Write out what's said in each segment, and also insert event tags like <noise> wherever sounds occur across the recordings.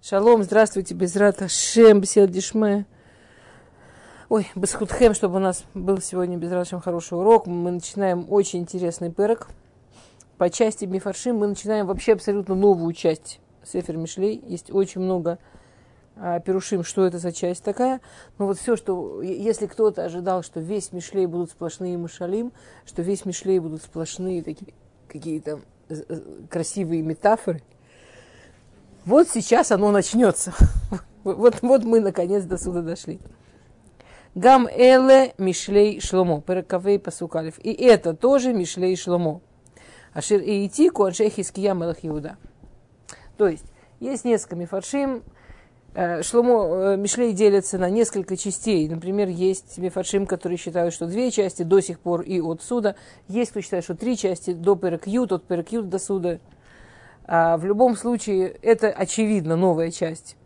Шалом, здравствуйте, Безрата Шем, Дишме. Ой, Басхудхем, чтобы у нас был сегодня Безратшем хороший урок. Мы начинаем очень интересный перок. По части Мифаршим мы начинаем вообще абсолютно новую часть Сефер Мишлей. Есть очень много а, Перушим, что это за часть такая. Но вот все, что, если кто-то ожидал, что весь Мишлей будут сплошные Мишалим, что весь Мишлей будут сплошные такие какие-то э, э, красивые метафоры, вот сейчас оно начнется. <laughs> Вот, вот мы наконец до сюда дошли. Гам эле мишлей шломо. Перекавей пасукалев. И это тоже мишлей шломо. Ашир и идти куаншей хиския мелах Иуда. То есть, есть несколько мифаршим. Э, шломо Мишлей делятся на несколько частей. Например, есть мифаршим, которые считают, что две части до сих пор и от суда. Есть кто считает, что три части до перекют, от перекют до суда. А в любом случае, это очевидно новая часть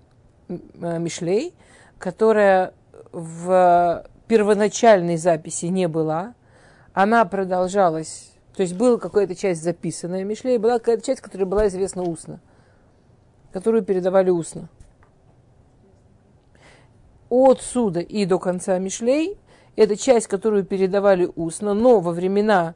э, Мишлей, которая в первоначальной записи не была. Она продолжалась, то есть была какая-то часть записанная Мишлей, была какая-то часть, которая была известна устно, которую передавали устно. От суда и до конца Мишлей это часть, которую передавали устно, но во времена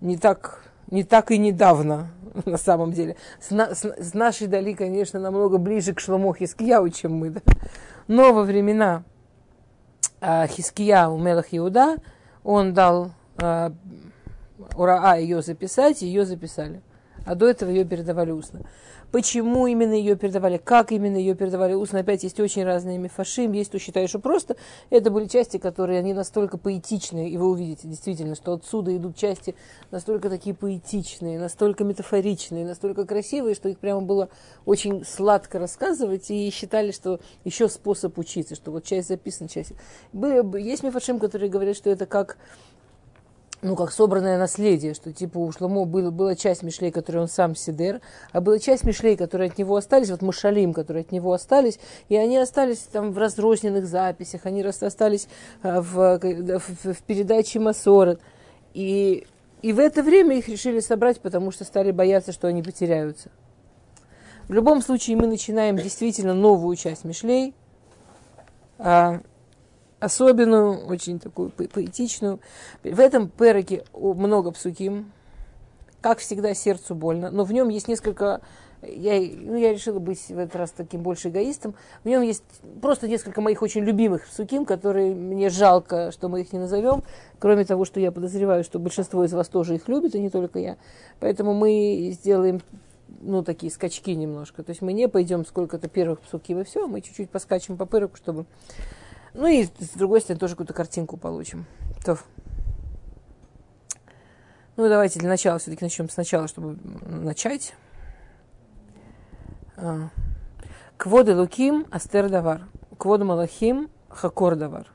не так, не так и недавно, <laughs> на самом деле. С, на, с, с нашей дали, конечно, намного ближе к Шломо Хискияу, чем мы. Да? Но во времена а, Хискияу Мелах Иуда он дал а, Ураа ее записать, ее записали. А до этого ее передавали устно. Почему именно ее передавали, как именно ее передавали. Устно, опять есть очень разные мифашим, есть кто считает, что просто это были части, которые, они настолько поэтичные, и вы увидите действительно, что отсюда идут части настолько такие поэтичные, настолько метафоричные, настолько красивые, что их прямо было очень сладко рассказывать, и считали, что еще способ учиться, что вот часть записана, часть... Есть мифашим, которые говорят, что это как ну, как собранное наследие, что типа у Шломо было, была часть Мишлей, которую он сам сидер, а была часть Мишлей, которые от него остались, вот Мушалим, которые от него остались, и они остались там в разрозненных записях, они остались а, в, в, в передаче Масорет. И, и в это время их решили собрать, потому что стали бояться, что они потеряются. В любом случае мы начинаем действительно новую часть Мишлей, а, особенную, очень такую поэтичную. В этом переке много псуким, как всегда, сердцу больно, но в нем есть несколько я, ну, я решила быть в этот раз таким больше эгоистом. В нем есть просто несколько моих очень любимых псуким, которые мне жалко, что мы их не назовем. Кроме того, что я подозреваю, что большинство из вас тоже их любит, и не только я. Поэтому мы сделаем ну, такие скачки немножко. То есть мы не пойдем сколько-то первых псуким и все, мы чуть-чуть поскачем по пыроку, чтобы ну и с другой стороны тоже какую-то картинку получим. То. Ну давайте для начала все-таки начнем сначала, чтобы начать. А. Кводы Луким Астер Давар. Кводы Малахим Хакор Давар.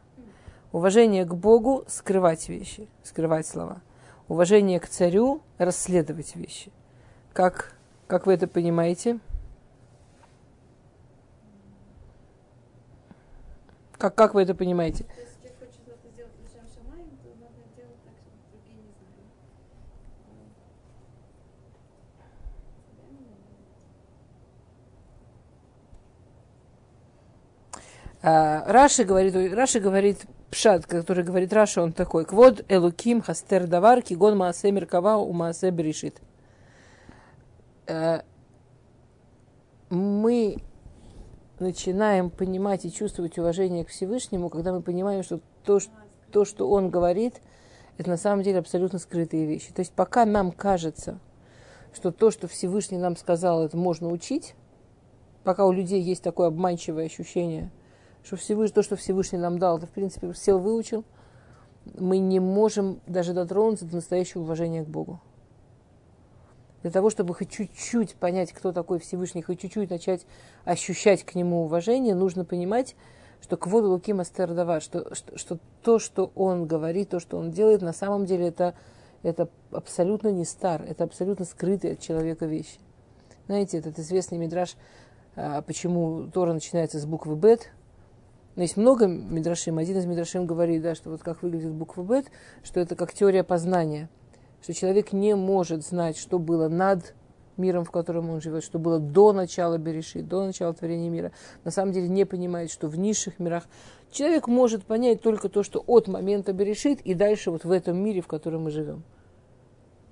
Уважение к Богу – скрывать вещи, скрывать слова. Уважение к царю – расследовать вещи. Как, как вы это понимаете? Как, как вы это понимаете? А, Раши говорит, Раши говорит, Пшат, который говорит Раша, он такой, Квод Элуким Хастер Давар, Кигон Маасе Меркава у Маасе Берешит. А, мы начинаем понимать и чувствовать уважение к Всевышнему, когда мы понимаем, что то, то, что Он говорит, это на самом деле абсолютно скрытые вещи. То есть пока нам кажется, что то, что Всевышний нам сказал, это можно учить, пока у людей есть такое обманчивое ощущение, что Всевышний, то, что Всевышний нам дал, это, в принципе, сел выучил, мы не можем даже дотронуться до настоящего уважения к Богу для того, чтобы хоть чуть-чуть понять, кто такой Всевышний, хоть чуть-чуть начать ощущать к нему уважение, нужно понимать, что к воду Луки Мастердава, что, что, что то, что он говорит, то, что он делает, на самом деле это, это абсолютно не стар, это абсолютно скрытые от человека вещи. Знаете, этот известный мидраж, а, почему Тора начинается с буквы Бет. Но есть много мидрашим. Один из мидрашим говорит, да, что вот как выглядит буква Бет, что это как теория познания – что человек не может знать, что было над миром, в котором он живет, что было до начала Береши, до начала творения мира, на самом деле не понимает, что в низших мирах человек может понять только то, что от момента Берешит и дальше вот в этом мире, в котором мы живем.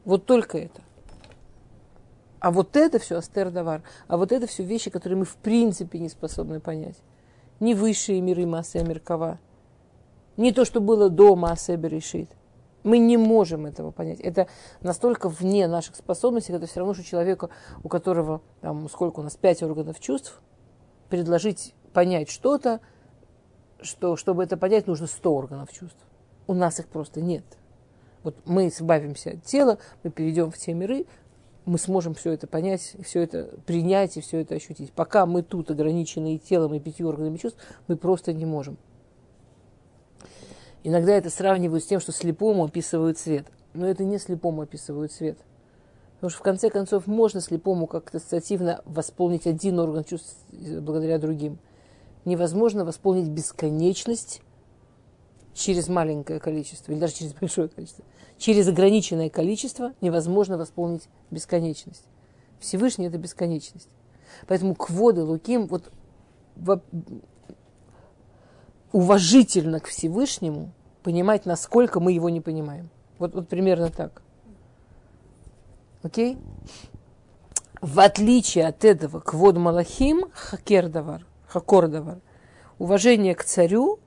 Вот только это. А вот это все астер-давар. А вот это все вещи, которые мы в принципе не способны понять. Не высшие миры массы Амеркова. Не то, что было до массы Берешит. Мы не можем этого понять. Это настолько вне наших способностей, это все равно, что человеку, у которого, там, сколько у нас, пять органов чувств, предложить понять что-то, что, чтобы это понять, нужно сто органов чувств. У нас их просто нет. Вот мы избавимся от тела, мы перейдем в те миры, мы сможем все это понять, все это принять и все это ощутить. Пока мы тут ограничены и телом, и пятью органами чувств, мы просто не можем. Иногда это сравнивают с тем, что слепому описывают цвет. Но это не слепому описывают цвет. Потому что в конце концов можно слепому как-то ассоциативно восполнить один орган чувств благодаря другим. Невозможно восполнить бесконечность через маленькое количество, или даже через большое количество. Через ограниченное количество невозможно восполнить бесконечность. Всевышний – это бесконечность. Поэтому кводы Луким, вот уважительно к Всевышнему, понимать, насколько мы его не понимаем. Вот, вот примерно так. Окей? В отличие от этого, квод малахим хакердавар, хакордавар, уважение к царю,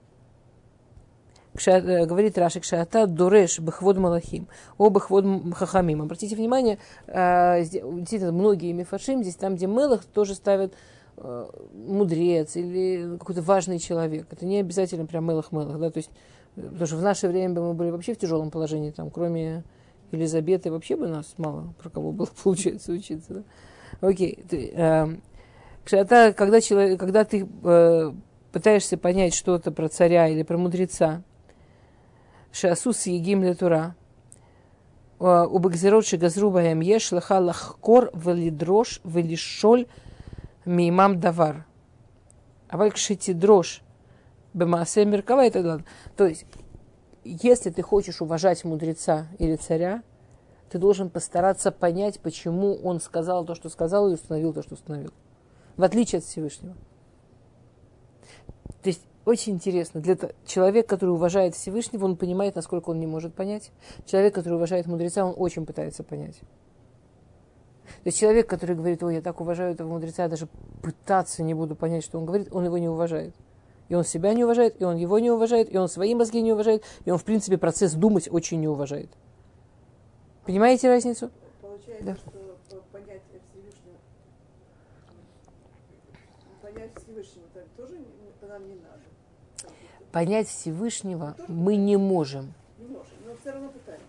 э, говорит Рашик Шаата, дуреш бахвод малахим, о бахвод хахамим. Обратите внимание, э, действительно, многие мифашим, здесь там, где мелах, тоже ставят Э, мудрец или какой-то важный человек. Это не обязательно прям мылах-мылах, да, то есть, потому что в наше время мы были вообще в тяжелом положении, там, кроме Елизаветы, вообще бы нас мало про кого было, <laughs> получается, учиться, да. Окей, ты, э, когда, человек, когда ты э, пытаешься понять что-то про царя или про мудреца, Шасус Егим Летура, Убекзерот Шигазру Баем Еш Лаха Лахкор Валидрош Валишоль мимам давар. А валькшити дрожь бемасе меркава и так далее. То есть, если ты хочешь уважать мудреца или царя, ты должен постараться понять, почему он сказал то, что сказал, и установил то, что установил. В отличие от Всевышнего. То есть, очень интересно. Для человека, который уважает Всевышнего, он понимает, насколько он не может понять. Человек, который уважает мудреца, он очень пытается понять. То есть человек, который говорит, ой, я так уважаю этого мудреца, я даже пытаться не буду понять, что он говорит, он его не уважает. И он себя не уважает, и он его не уважает, и он свои мозги не уважает, и он, в принципе, процесс думать очень не уважает. Понимаете разницу? Получается, да. что понять Всевышнего, понять Всевышнего тоже нам не надо. Понять Всевышнего мы не можем. Не можем, но все равно пытаемся.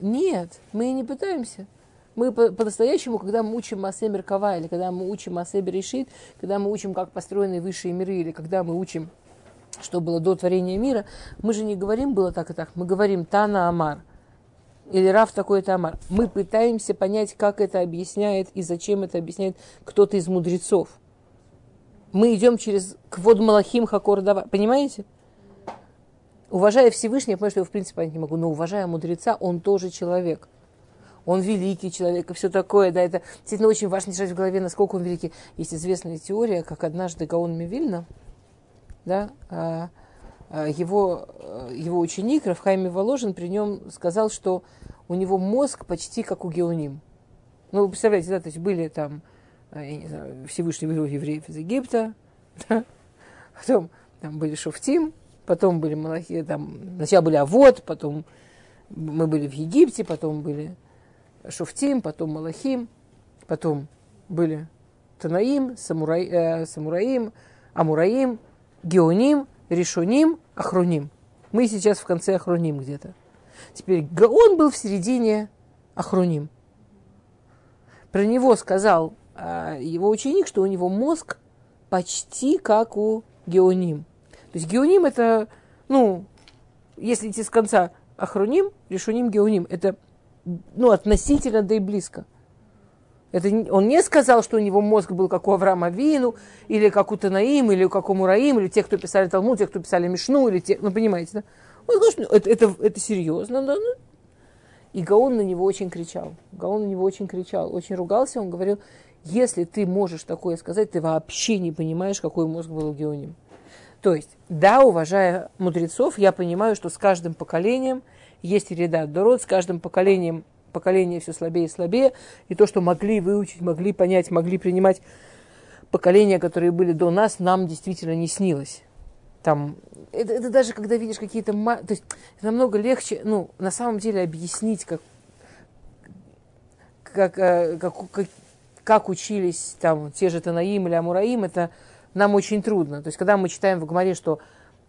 Нет, мы не пытаемся. Мы по-настоящему, когда мы учим Масе Меркава, или когда мы учим Масе Берешит, когда мы учим, как построены высшие миры, или когда мы учим, что было до творения мира, мы же не говорим было так и так, мы говорим Тана Амар, или Раф такой-то Амар. Мы пытаемся понять, как это объясняет и зачем это объясняет кто-то из мудрецов. Мы идем через Квод Малахим Хакор Дава. Понимаете? Уважая Всевышнего, я понимаю, что я в принципе понять не могу, но уважая мудреца, он тоже человек он великий человек и все такое, да, это действительно очень важно держать в голове, насколько он великий. Есть известная теория, как однажды Гаон Мивильна, да, а, а, его, а, его ученик Рафхайми Воложин при нем сказал, что у него мозг почти как у Геоним. Ну, вы представляете, да, то есть были там, я не знаю, Всевышний вывел евреев из Египта, <laughs> да, потом там были Шофтим, потом были Малахи, там, сначала были Авод, потом мы были в Египте, потом были Шуфтим, потом Малахим, потом были Танаим, Самурай, э, Самураим, Амураим, Геоним, Решуним, Ахруним. Мы сейчас в конце Ахруним где-то. Теперь Гаон был в середине Ахруним. Про него сказал э, его ученик, что у него мозг почти как у Геоним. То есть Геоним это, ну, если идти с конца Ахруним, Решуним, Геоним, это ну, относительно, да и близко. Это, он не сказал, что у него мозг был как у Авраама Вину, или как у Танаим, или как у Мураим, или те, кто писали Талмуд, те, кто писали Мишну, или те, ну, понимаете, да? Он сказал, что это, это, это серьезно, да? Ну. И Гаон на него очень кричал. Гаон на него очень кричал, очень ругался. Он говорил, если ты можешь такое сказать, ты вообще не понимаешь, какой мозг был у Геоним. То есть, да, уважая мудрецов, я понимаю, что с каждым поколением есть ряда дород, с каждым поколением поколение все слабее и слабее, и то, что могли выучить, могли понять, могли принимать поколения, которые были до нас, нам действительно не снилось. Там, это, это даже когда видишь какие-то... То есть намного легче, ну, на самом деле объяснить, как, как, э, как, как, как учились там те же Танаим или Амураим, это нам очень трудно. То есть когда мы читаем в Гмаре, что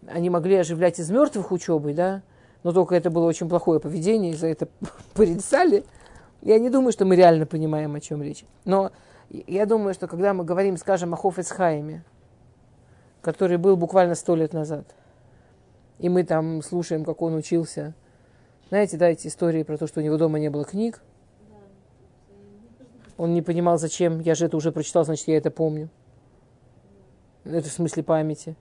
они могли оживлять из мертвых учебой, да, но только это было очень плохое поведение, и за это <laughs> порицали. Я не думаю, что мы реально понимаем, о чем речь. Но я думаю, что когда мы говорим, скажем, о Хофецхайме, который был буквально сто лет назад, и мы там слушаем, как он учился, знаете, да, эти истории про то, что у него дома не было книг, он не понимал, зачем. Я же это уже прочитал, значит, я это помню. Это в смысле памяти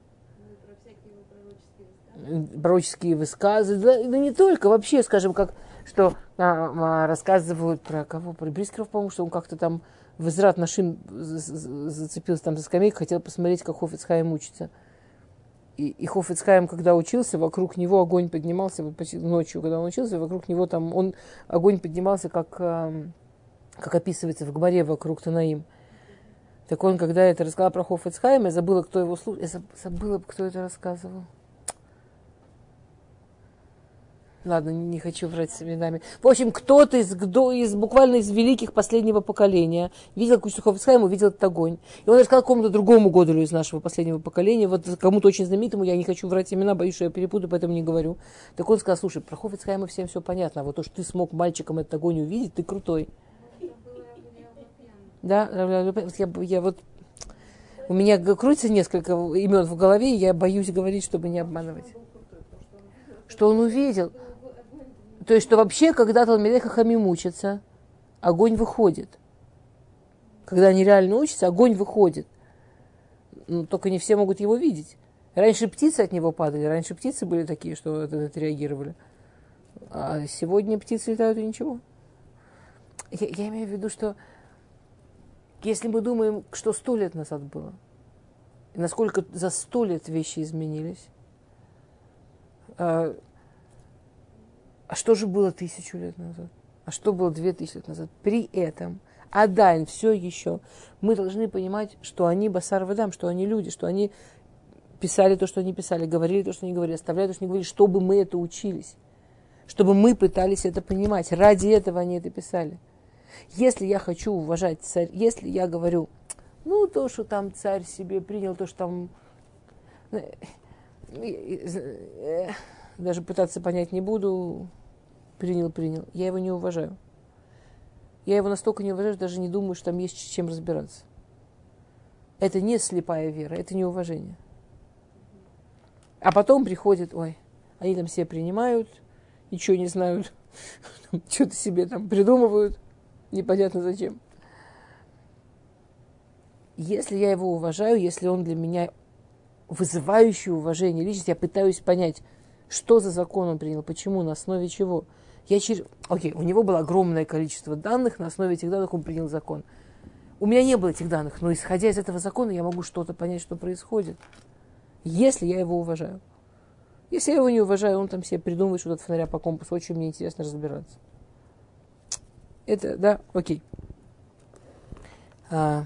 пророческие высказы, да, да не только, вообще, скажем, как, что а, а, рассказывают про кого, про Брискеров, по-моему, что он как-то там в Израт нашим зацепился там за скамейку, хотел посмотреть, как Хофицхайм учится. И, и Хофицхайм, когда учился, вокруг него огонь поднимался, вот ночью, когда он учился, вокруг него там, он, огонь поднимался, как, как описывается в Гмаре вокруг Танаим. Так он, когда это рассказал про Хофицхайма, я забыла, кто его слушал, я забыла, кто это рассказывал. Ладно, не хочу врать с именами. В общем, кто-то из, кто, из буквально из великих последнего поколения видел Кучуховская, увидел этот огонь. И он рассказал кому-то другому Годолю из нашего последнего поколения, вот кому-то очень знаменитому, я не хочу врать имена, боюсь, что я перепутаю, поэтому не говорю. Так он сказал, слушай, про Хофицхайма всем все понятно, а вот то, что ты смог мальчиком этот огонь увидеть, ты крутой. Да, я, я вот у меня крутится несколько имен в голове, и я боюсь говорить, чтобы не обманывать. Что он увидел. То есть, что вообще, когда Талмидей Хахамим учатся, огонь выходит. Когда они реально учатся, огонь выходит. Ну, только не все могут его видеть. Раньше птицы от него падали, раньше птицы были такие, что это отреагировали. А сегодня птицы летают и ничего. Я, я имею в виду, что если мы думаем, что сто лет назад было, насколько за сто лет вещи изменились, а, что же было тысячу лет назад? А что было две тысячи лет назад? При этом, Адайн, все еще, мы должны понимать, что они басар выдам, что они люди, что они писали то, что они писали, говорили то, что они говорили, оставляли то, что они говорили, чтобы мы это учились, чтобы мы пытались это понимать. Ради этого они это писали. Если я хочу уважать царь, если я говорю, ну, то, что там царь себе принял, то, что там э, э, даже пытаться понять не буду, принял, принял. Я его не уважаю. Я его настолько не уважаю, что даже не думаю, что там есть с чем разбираться. Это не слепая вера, это не уважение. А потом приходит, ой, они там все принимают, ничего не знают, <laughs> что-то себе там придумывают, непонятно зачем. Если я его уважаю, если он для меня вызывающий уважение личность, я пытаюсь понять, что за закон он принял, почему, на основе чего. Я через... Окей, у него было огромное количество данных, на основе этих данных он принял закон. У меня не было этих данных, но исходя из этого закона я могу что-то понять, что происходит, если я его уважаю. Если я его не уважаю, он там себе придумывает что-то от фонаря по компасу, очень мне интересно разбираться. Это, да, окей. А...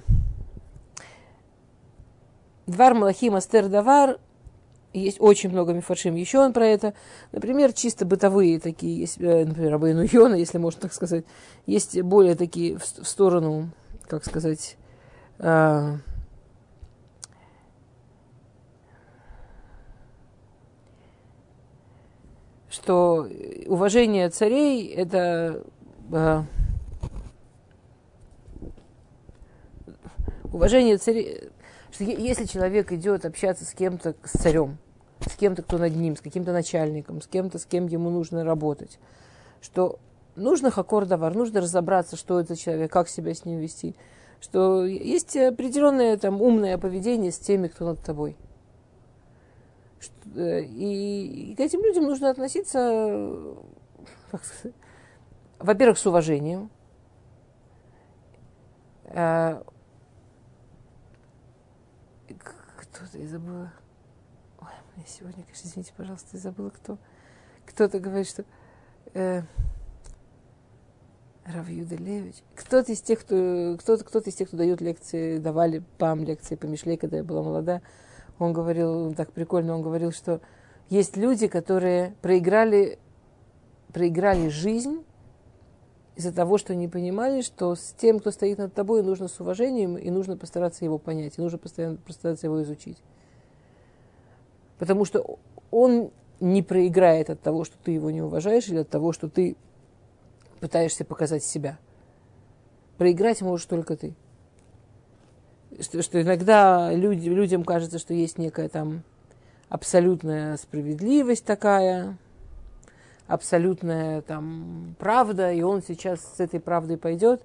Двар Малахим Астер Давар есть очень много мифаршим еще он про это. Например, чисто бытовые такие, есть, э, например, Абайну Йона, если можно так сказать. Есть более такие в, в сторону, как сказать, э, что уважение царей это э, уважение царей что если человек идет общаться с кем-то, с царем, с кем-то, кто над ним, с каким-то начальником, с кем-то, с кем ему нужно работать, что нужно хакор-давар, нужно разобраться, что это человек, как себя с ним вести, что есть определенное там умное поведение с теми, кто над тобой. Э, и, и к этим людям нужно относиться, во-первых, с уважением. Э, кто-то, я забыла. Ой, я сегодня, конечно, извините, пожалуйста, я забыла, кто. Кто-то говорит, что... Э, Рав Юделевич. Кто-то из тех, кто, кто-то, кто-то из тех, кто дает лекции, давали пам лекции по Мишле, когда я была молода, он говорил, так прикольно, он говорил, что есть люди, которые проиграли, проиграли жизнь из-за того, что не понимали, что с тем, кто стоит над тобой, нужно с уважением, и нужно постараться его понять, и нужно постоянно постараться его изучить. Потому что он не проиграет от того, что ты его не уважаешь, или от того, что ты пытаешься показать себя. Проиграть можешь только ты. Что, что иногда люди, людям кажется, что есть некая там абсолютная справедливость такая, абсолютная там правда, и он сейчас с этой правдой пойдет.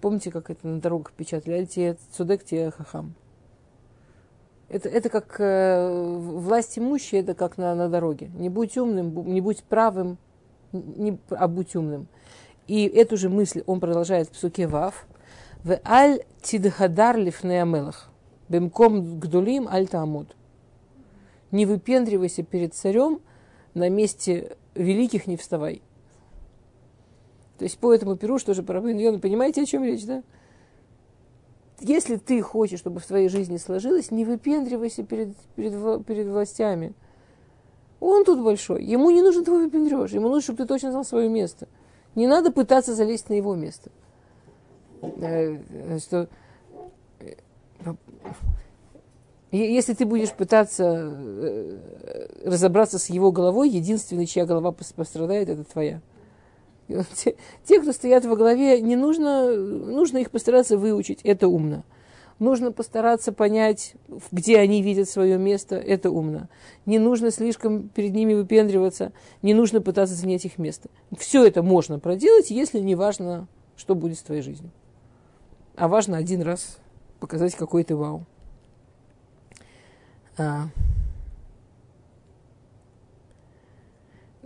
Помните, как это на дорогах печатали? Альте цудек те хахам. Это, это как э, власть имущие, это как на, на дороге. Не будь умным, не будь правым, не, а будь умным. И эту же мысль он продолжает в псуке Вав. В аль тидхадар лифнеамелах. Бемком гдулим аль таамуд. Не выпендривайся перед царем, на месте великих не вставай. То есть по этому перу, что же про Йона, понимаете, о чем речь, да? Если ты хочешь, чтобы в твоей жизни сложилось, не выпендривайся перед, перед, перед властями – он тут большой. Ему не нужен твой выпендреж. Ему нужно, чтобы ты точно знал свое место. Не надо пытаться залезть на его место. Э, что, э, если ты будешь пытаться э, разобраться с его головой, единственный, чья голова пострадает, это твоя. Те, те, кто стоят во главе, не нужно, нужно их постараться выучить. Это умно. Нужно постараться понять, где они видят свое место. Это умно. Не нужно слишком перед ними выпендриваться. Не нужно пытаться занять их место. Все это можно проделать, если не важно, что будет с твоей жизнью. А важно один раз показать какой то вау. А.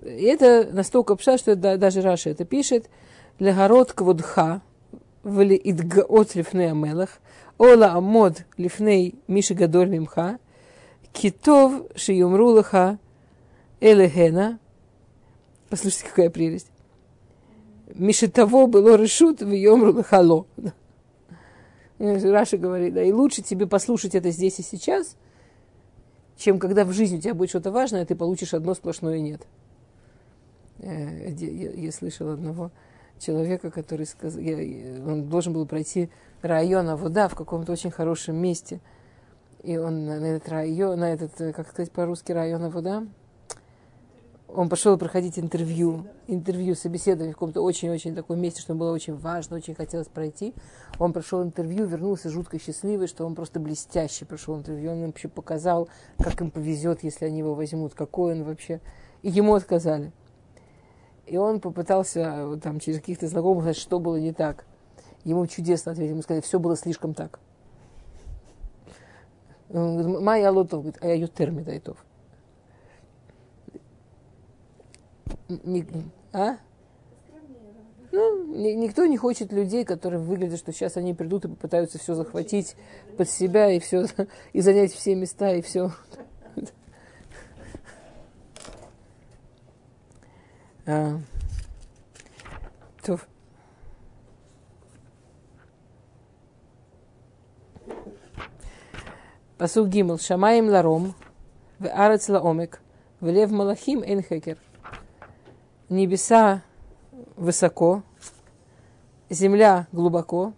И это настолько пша, что даже Раша это пишет. Легород кводха, вли идгаот лифней амелах, Ола амод лифней миши гадоль мимха, китов шиюмру лаха элехена. Послушайте, какая прелесть. Миши того было решут в йомру лахало. <laughs> Раша говорит, да, и лучше тебе послушать это здесь и сейчас, чем когда в жизни у тебя будет что-то важное, ты получишь одно сплошное нет. Э, я, я слышал одного человека, который сказал, я, он должен был пройти района вода в каком-то очень хорошем месте. И он на этот район, на этот, э, как сказать по-русски, района вода, он пошел проходить интервью, интервью, собеседование в каком-то очень-очень таком месте, что было очень важно, очень хотелось пройти. Он прошел интервью, вернулся жутко счастливый, что он просто блестяще прошел интервью. Он вообще показал, как им повезет, если они его возьмут, какой он вообще. И ему отказали. И он попытался там через каких-то знакомых сказать, что было не так. Ему чудесно ответили, ему сказали, все было слишком так. Майя лотов, говорит, а я ютер медайтов. А? Ну, никто не хочет людей, которые выглядят, что сейчас они придут и попытаются все захватить под себя и все и занять все места и все. А. Пасук Гимл. Шамаем ларом. В арец лаомек. В лев малахим энхекер. Небеса высоко. Земля глубоко.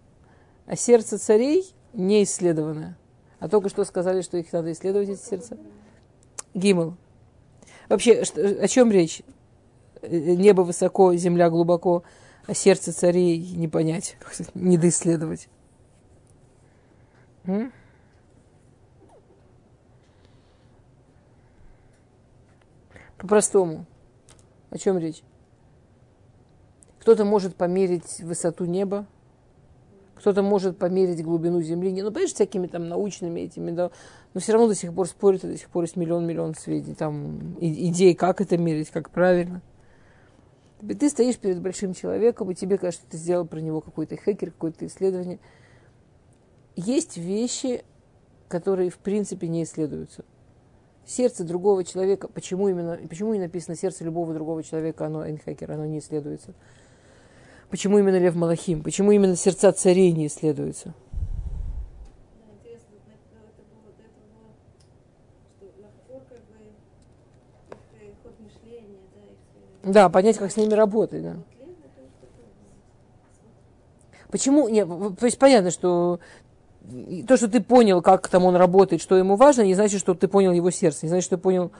А сердце царей не исследованное. А только что сказали, что их надо исследовать, эти сердца. Гимл. Вообще, что, о чем речь? Небо высоко, земля глубоко, а сердце царей не понять, <laughs> не доисследовать. По-простому. О чем речь? Кто-то может померить высоту неба, кто-то может померить глубину Земли. Ну, понимаешь, всякими там научными этими, да, но все равно до сих пор спорят, до сих пор есть миллион-миллион сведений, там, идей, как это мерить, как правильно. Ты стоишь перед большим человеком, и тебе кажется, ты сделал про него какой-то хакер, какое-то исследование. Есть вещи, которые в принципе не исследуются. Сердце другого человека, почему именно, почему не написано сердце любого другого человека, оно энхакер, оно не исследуется. Почему именно Лев Малахим? Почему именно сердца царей не исследуются? Да, понять, как с ними работать, да. Почему? Нет, то есть понятно, что то, что ты понял, как там он работает, что ему важно, не значит, что ты понял его сердце, не значит, что ты понял,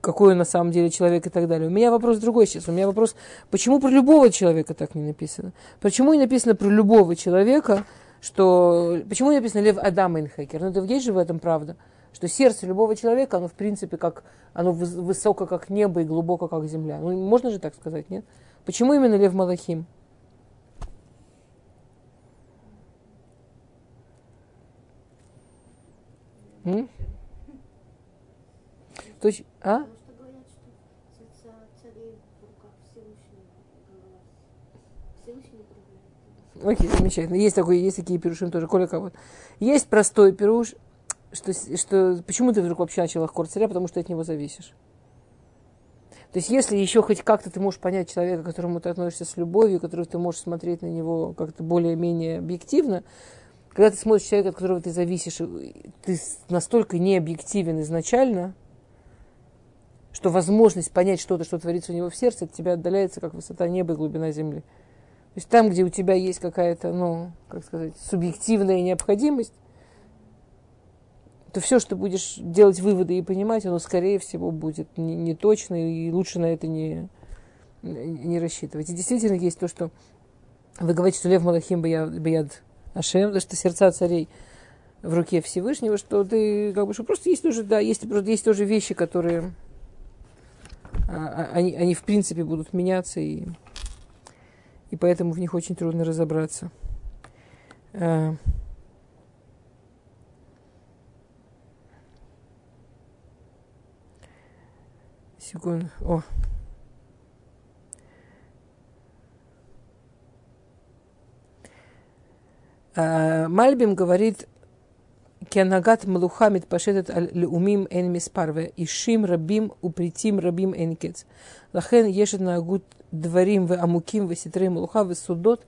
какой он на самом деле человек и так далее. У меня вопрос другой сейчас. У меня вопрос, почему про любого человека так не написано? Почему не написано про любого человека, что... Почему не написано Лев Адам Инхекер? Ну, это есть же в этом правда что сердце любого человека, оно в принципе как, оно высоко как небо и глубоко как земля. Ну, можно же так сказать, нет? Почему именно Лев Малахим? М? То есть, а? Окей, замечательно. Есть такой, есть такие пирушим тоже. Коля кого Есть простой пируш, что, что почему ты вдруг вообще начал охор царя, потому что от него зависишь. То есть, если еще хоть как-то ты можешь понять человека, к которому ты относишься с любовью, который ты можешь смотреть на него как-то более-менее объективно, когда ты смотришь человека, от которого ты зависишь, ты настолько необъективен изначально, что возможность понять что-то, что творится у него в сердце, от тебя отдаляется, как высота неба и глубина земли. То есть там, где у тебя есть какая-то, ну, как сказать, субъективная необходимость, то все, что будешь делать выводы и понимать, оно, скорее всего, будет не, не и лучше на это не, не рассчитывать. И действительно есть то, что вы говорите, что Лев Малахим Баяд Ашем, да, что сердца царей в руке Всевышнего, что ты как бы, что просто есть тоже, да, есть, просто есть тоже вещи, которые а, а, они, они в принципе будут меняться, и, и поэтому в них очень трудно разобраться. А, Секунду. О. Мальбим говорит, Кенагат Малухамид пашетет леумим эн миспарве, ишим рабим упритим рабим энкец. Лахен ешет нагут дворим в амуким в ситрей малуха в судот,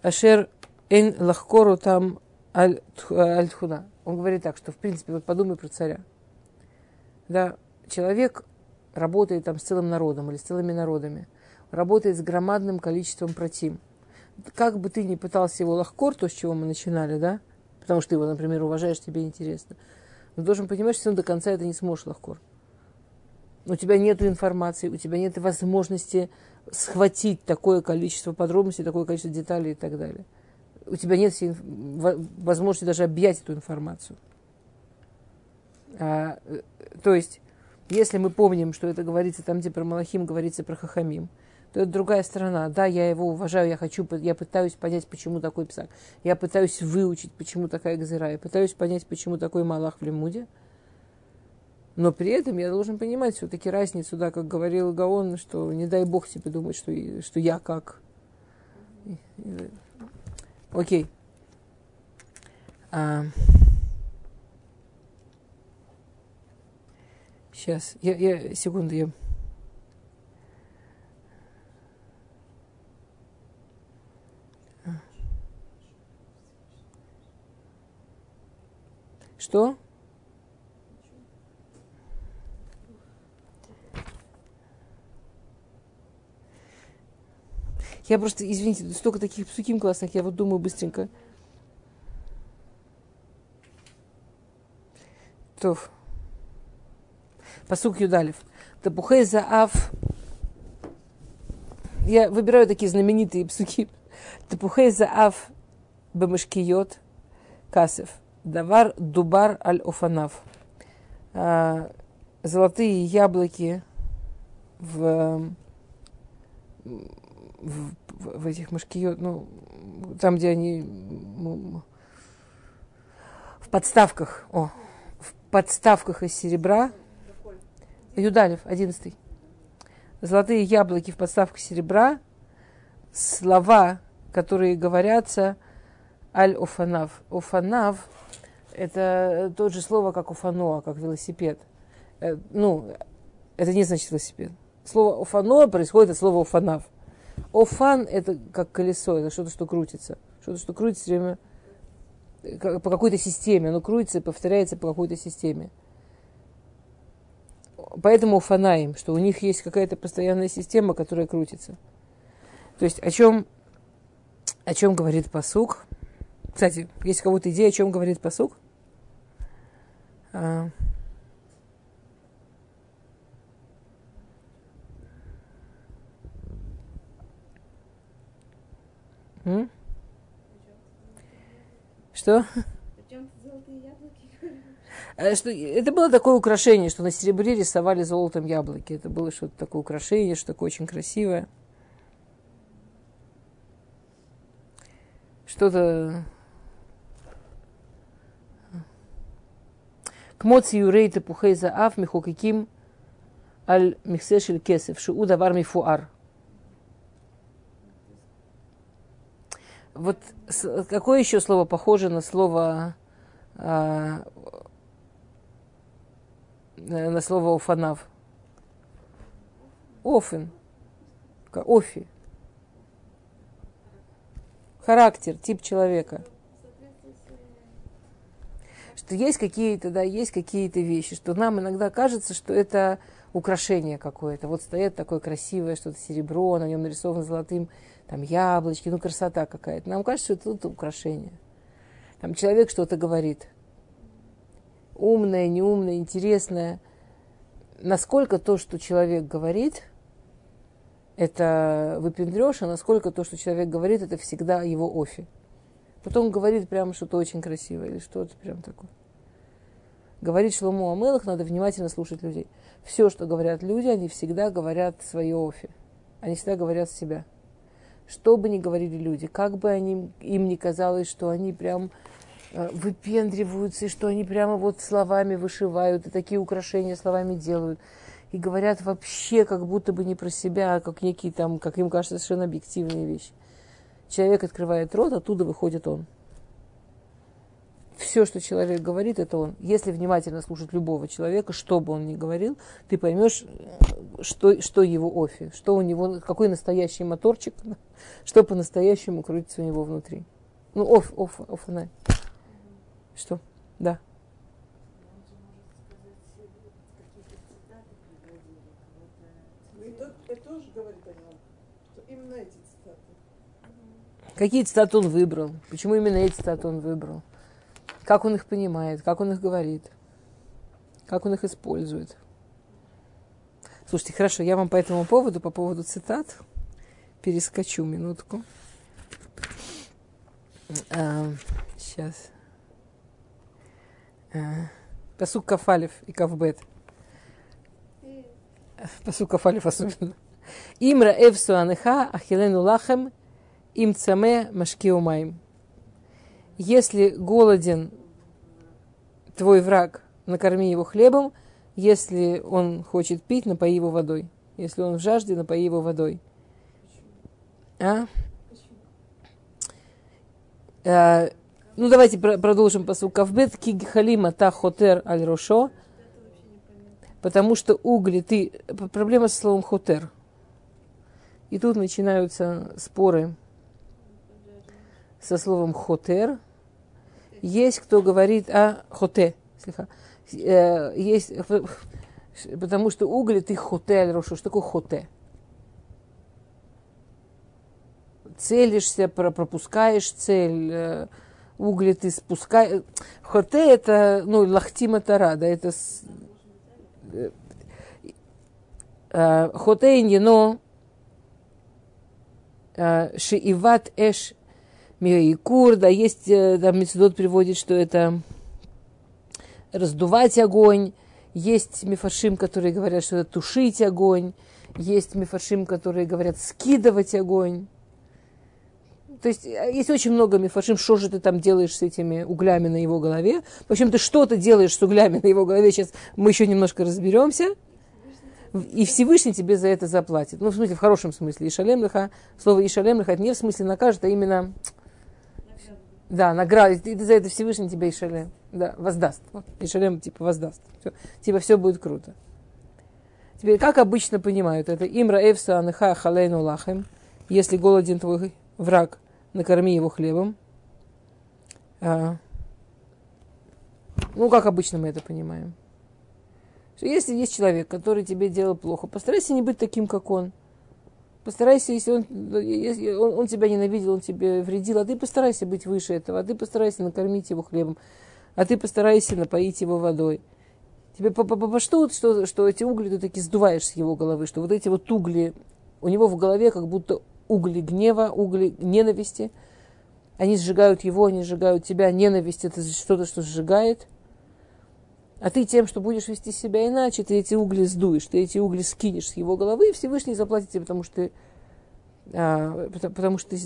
ашер эн лахкору там аль тхуна. Он говорит так, что в принципе, вот подумай про царя. Да, человек работает там с целым народом или с целыми народами, работает с громадным количеством протим. Как бы ты ни пытался его лахкор, то, с чего мы начинали, да, потому что ты его, например, уважаешь, тебе интересно, но должен понимать, что ты до конца это не сможешь лахкор. У тебя нет информации, у тебя нет возможности схватить такое количество подробностей, такое количество деталей и так далее. У тебя нет возможности даже объять эту информацию. А, э, то есть если мы помним, что это говорится там, где про Малахим говорится про Хахамим, другая сторона. Да, я его уважаю, я хочу, я пытаюсь понять, почему такой псак. Я пытаюсь выучить, почему такая гзира. Я пытаюсь понять, почему такой Малах в Лемуде. Но при этом я должен понимать все-таки разницу, да, как говорил Гаон, что не дай бог себе думать, что, что я как. Окей. А... Сейчас, я, я, секунду, я... Что? Я просто, извините, столько таких псуким классных, я вот думаю быстренько. Тов. Посук Юдалев. Тапухей заав. Я выбираю такие знаменитые псуки. Тапухей заав бамышкиот касев. Давар дубар аль офанав. А, золотые яблоки в, в, в этих мышкиот, ну, там, где они в подставках, о, в подставках из серебра, Юдалев, одиннадцатый. золотые яблоки в подставку серебра, слова, которые говорятся аль-офанав. Офанав – это тот же слово, как уфаноа, как велосипед. Э, ну, это не значит велосипед. Слово офаноа происходит от слова офанав. Офан – это как колесо, это что-то, что крутится. Что-то, что крутится все время по какой-то системе. Оно крутится и повторяется по какой-то системе. Поэтому фанаим, что у них есть какая-то постоянная система, которая крутится. То есть о чем, о чем говорит посук? Кстати, есть у кого-то идея, о чем говорит посук? А... М? Что? Э, что это было такое украшение, что на серебре рисовали золотом яблоки. Это было что-то такое украшение, что такое очень красивое. Что-то... Кмоци юрей тепухей аф михокиким аль михсешель кесев шиу давар мифуар. Вот какое еще слово похоже на слово а, на слово уфанав? Офен. Офи. Характер, тип человека. Что есть какие-то, да, есть какие-то вещи, что нам иногда кажется, что это украшение какое-то. Вот стоит такое красивое что-то серебро, на нем нарисовано золотым там яблочки, ну красота какая-то. Нам кажется, что это украшение. Там человек что-то говорит. Умное, неумное, интересное. Насколько то, что человек говорит, это выпендрешь, а насколько то, что человек говорит, это всегда его офи. Потом говорит прямо что-то очень красивое или что-то прям такое. Говорит Шлому Амелах, надо внимательно слушать людей. Все, что говорят люди, они всегда говорят свое офи. Они всегда говорят себя что бы ни говорили люди, как бы они, им ни казалось, что они прям э, выпендриваются, и что они прямо вот словами вышивают, и такие украшения словами делают, и говорят вообще как будто бы не про себя, а как некие там, как им кажется, совершенно объективные вещи. Человек открывает рот, оттуда выходит он все, что человек говорит, это он. Если внимательно слушать любого человека, что бы он ни говорил, ты поймешь, что, что его офи, что у него, какой настоящий моторчик, <laughs> что по-настоящему крутится у него внутри. Ну, оф, оф, оф, на. Что? Да. Какие цитаты он выбрал? Почему именно эти цитаты он выбрал? Как он их понимает, как он их говорит, как он их использует. Слушайте, хорошо, я вам по этому поводу, по поводу цитат, перескочу минутку. А, сейчас. А, посук Кафалев и Кавбет. Посук Кафалев особенно. Имра эвсу анеха ахилену лахем им цаме машкиумаем. Если голоден твой враг, накорми его хлебом, если он хочет пить, напои его водой. Если он в жажде, напои его водой. А? а ну, давайте продолжим по Кавбет. Кигхалима та хотер аль рошо. Потому что угли ты... Проблема со словом хотер. И тут начинаются споры со словом хотер. Есть кто говорит о хоте. Э, есть, потому что угли ты хоте аль. Что такое хоте? Целишься, пропускаешь цель, э, угли ты спускаешь. Хоте это, ну, лахтима тара, да, это э, хоте индино шииват эш Миикур, да, есть, э, там Мецедот приводит, что это раздувать огонь, есть мифашим, которые говорят, что это тушить огонь, есть мифашим, которые говорят скидывать огонь. То есть э, есть очень много мифашим, что же ты там делаешь с этими углями на его голове. В общем, ты что-то делаешь с углями на его голове. Сейчас мы еще немножко разберемся. И Всевышний тебе за это заплатит. Ну, в смысле, в хорошем смысле. Ишалем лиха, слово Ишалем лиха, это не в смысле накажет, а именно... Да, награда. И за это Всевышний тебе Ишалем. Да, воздаст. Вот, Ишалем типа воздаст. Все. Типа все будет круто. Теперь, как обычно понимают это? Имра эвса аныха халейну лахем. Если голоден твой враг, накорми его хлебом. А, ну, как обычно мы это понимаем. Если есть человек, который тебе делал плохо, постарайся не быть таким, как он. Постарайся, если он, если он, он тебя ненавидел, он тебе вредил, а ты постарайся быть выше этого, а ты постарайся накормить его хлебом, а ты постарайся напоить его водой. Тебе по, по, по что, что, что эти угли ты таки сдуваешь с его головы, что вот эти вот угли, у него в голове как будто угли гнева, угли ненависти. Они сжигают его, они сжигают тебя. Ненависть это что-то, что сжигает. А ты тем, что будешь вести себя иначе, ты эти угли сдуешь, ты эти угли скинешь с его головы, и Всевышний заплатит тебе, потому что ты, а, потому, потому что ты...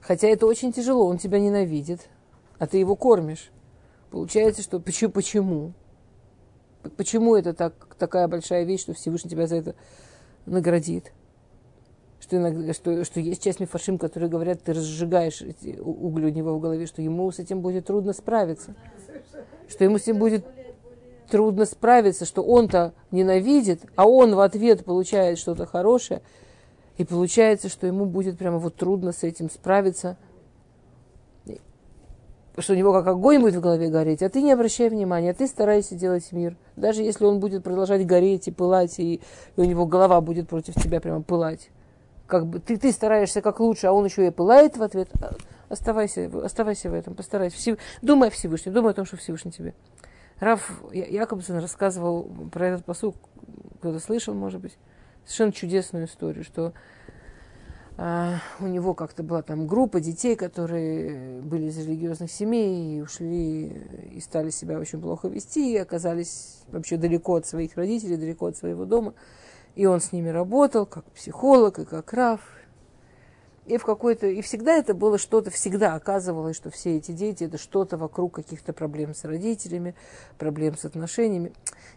Хотя это очень тяжело, он тебя ненавидит, а ты его кормишь. Получается, что почему? Почему, почему это так, такая большая вещь, что Всевышний тебя за это наградит? Что, что, что есть часть мифашим, которые говорят, ты разжигаешь эти угли у него в голове, что ему с этим будет трудно справиться. Что ему с этим будет трудно справиться, что он-то ненавидит, а он в ответ получает что-то хорошее. И получается, что ему будет прямо вот трудно с этим справиться – что у него как огонь будет в голове гореть, а ты не обращай внимания, а ты старайся делать мир. Даже если он будет продолжать гореть и пылать, и, и у него голова будет против тебя прямо пылать. Как бы ты, ты стараешься как лучше, а он еще и пылает в ответ. А, оставайся, оставайся в этом, постарайся. Всев... Думай о Всевышнем, думай о том, что Всевышний тебе. Раф Якобсон рассказывал про этот посуд, кто-то слышал, может быть, совершенно чудесную историю, что а, у него как-то была там группа детей, которые были из религиозных семей и ушли и стали себя очень плохо вести, и оказались вообще далеко от своих родителей, далеко от своего дома. И он с ними работал как психолог и как раф, и в какой-то... И всегда это было что-то, всегда оказывалось, что все эти дети, это что-то вокруг каких-то проблем с родителями, проблем с отношениями.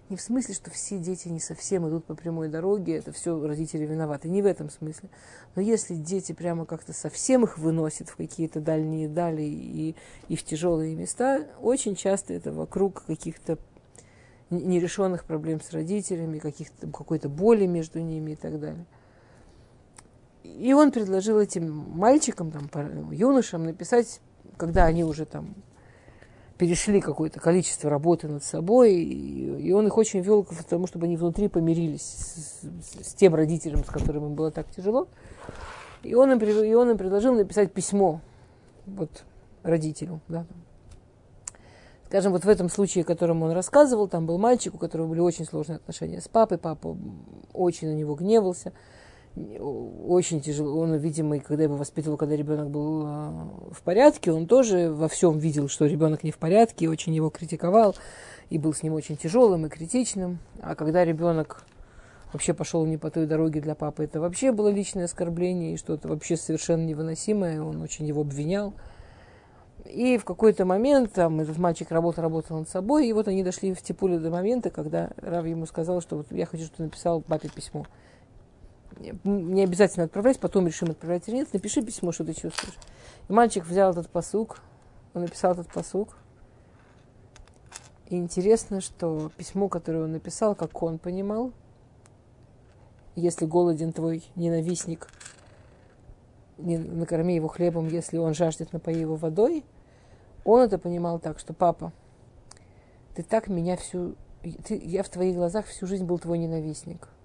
Не в смысле, что все дети не совсем идут по прямой дороге, это все родители виноваты. Не в этом смысле. Но если дети прямо как-то совсем их выносят в какие-то дальние дали и, и в тяжелые места, очень часто это вокруг каких-то нерешенных проблем с родителями, каких-то, какой-то боли между ними и так далее. И он предложил этим мальчикам, там, юношам написать, когда они уже там перешли какое-то количество работы над собой, и, он их очень вел к тому, чтобы они внутри помирились с, с, с тем родителем, с которым им было так тяжело. И он им, и он им предложил написать письмо вот, родителю. Да. Скажем, вот в этом случае, о котором он рассказывал, там был мальчик, у которого были очень сложные отношения с папой, папа очень на него гневался – очень тяжело. Он, видимо, когда его воспитывал, когда ребенок был а, в порядке, он тоже во всем видел, что ребенок не в порядке, и очень его критиковал, и был с ним очень тяжелым и критичным. А когда ребенок вообще пошел не по той дороге для папы, это вообще было личное оскорбление и что-то вообще совершенно невыносимое, он очень его обвинял. И в какой-то момент там этот мальчик работал, работал над собой, и вот они дошли в Типуле до момента, когда Рав ему сказал, что вот я хочу, чтобы ты написал папе письмо не обязательно отправлять, потом решим отправлять или нет, напиши письмо, что ты чувствуешь. И мальчик взял этот посук, он написал этот посук. И интересно, что письмо, которое он написал, как он понимал, если голоден твой ненавистник, не накорми его хлебом, если он жаждет, напои его водой, он это понимал так, что папа, ты так меня всю... Ты, я в твоих глазах всю жизнь был твой ненавистник –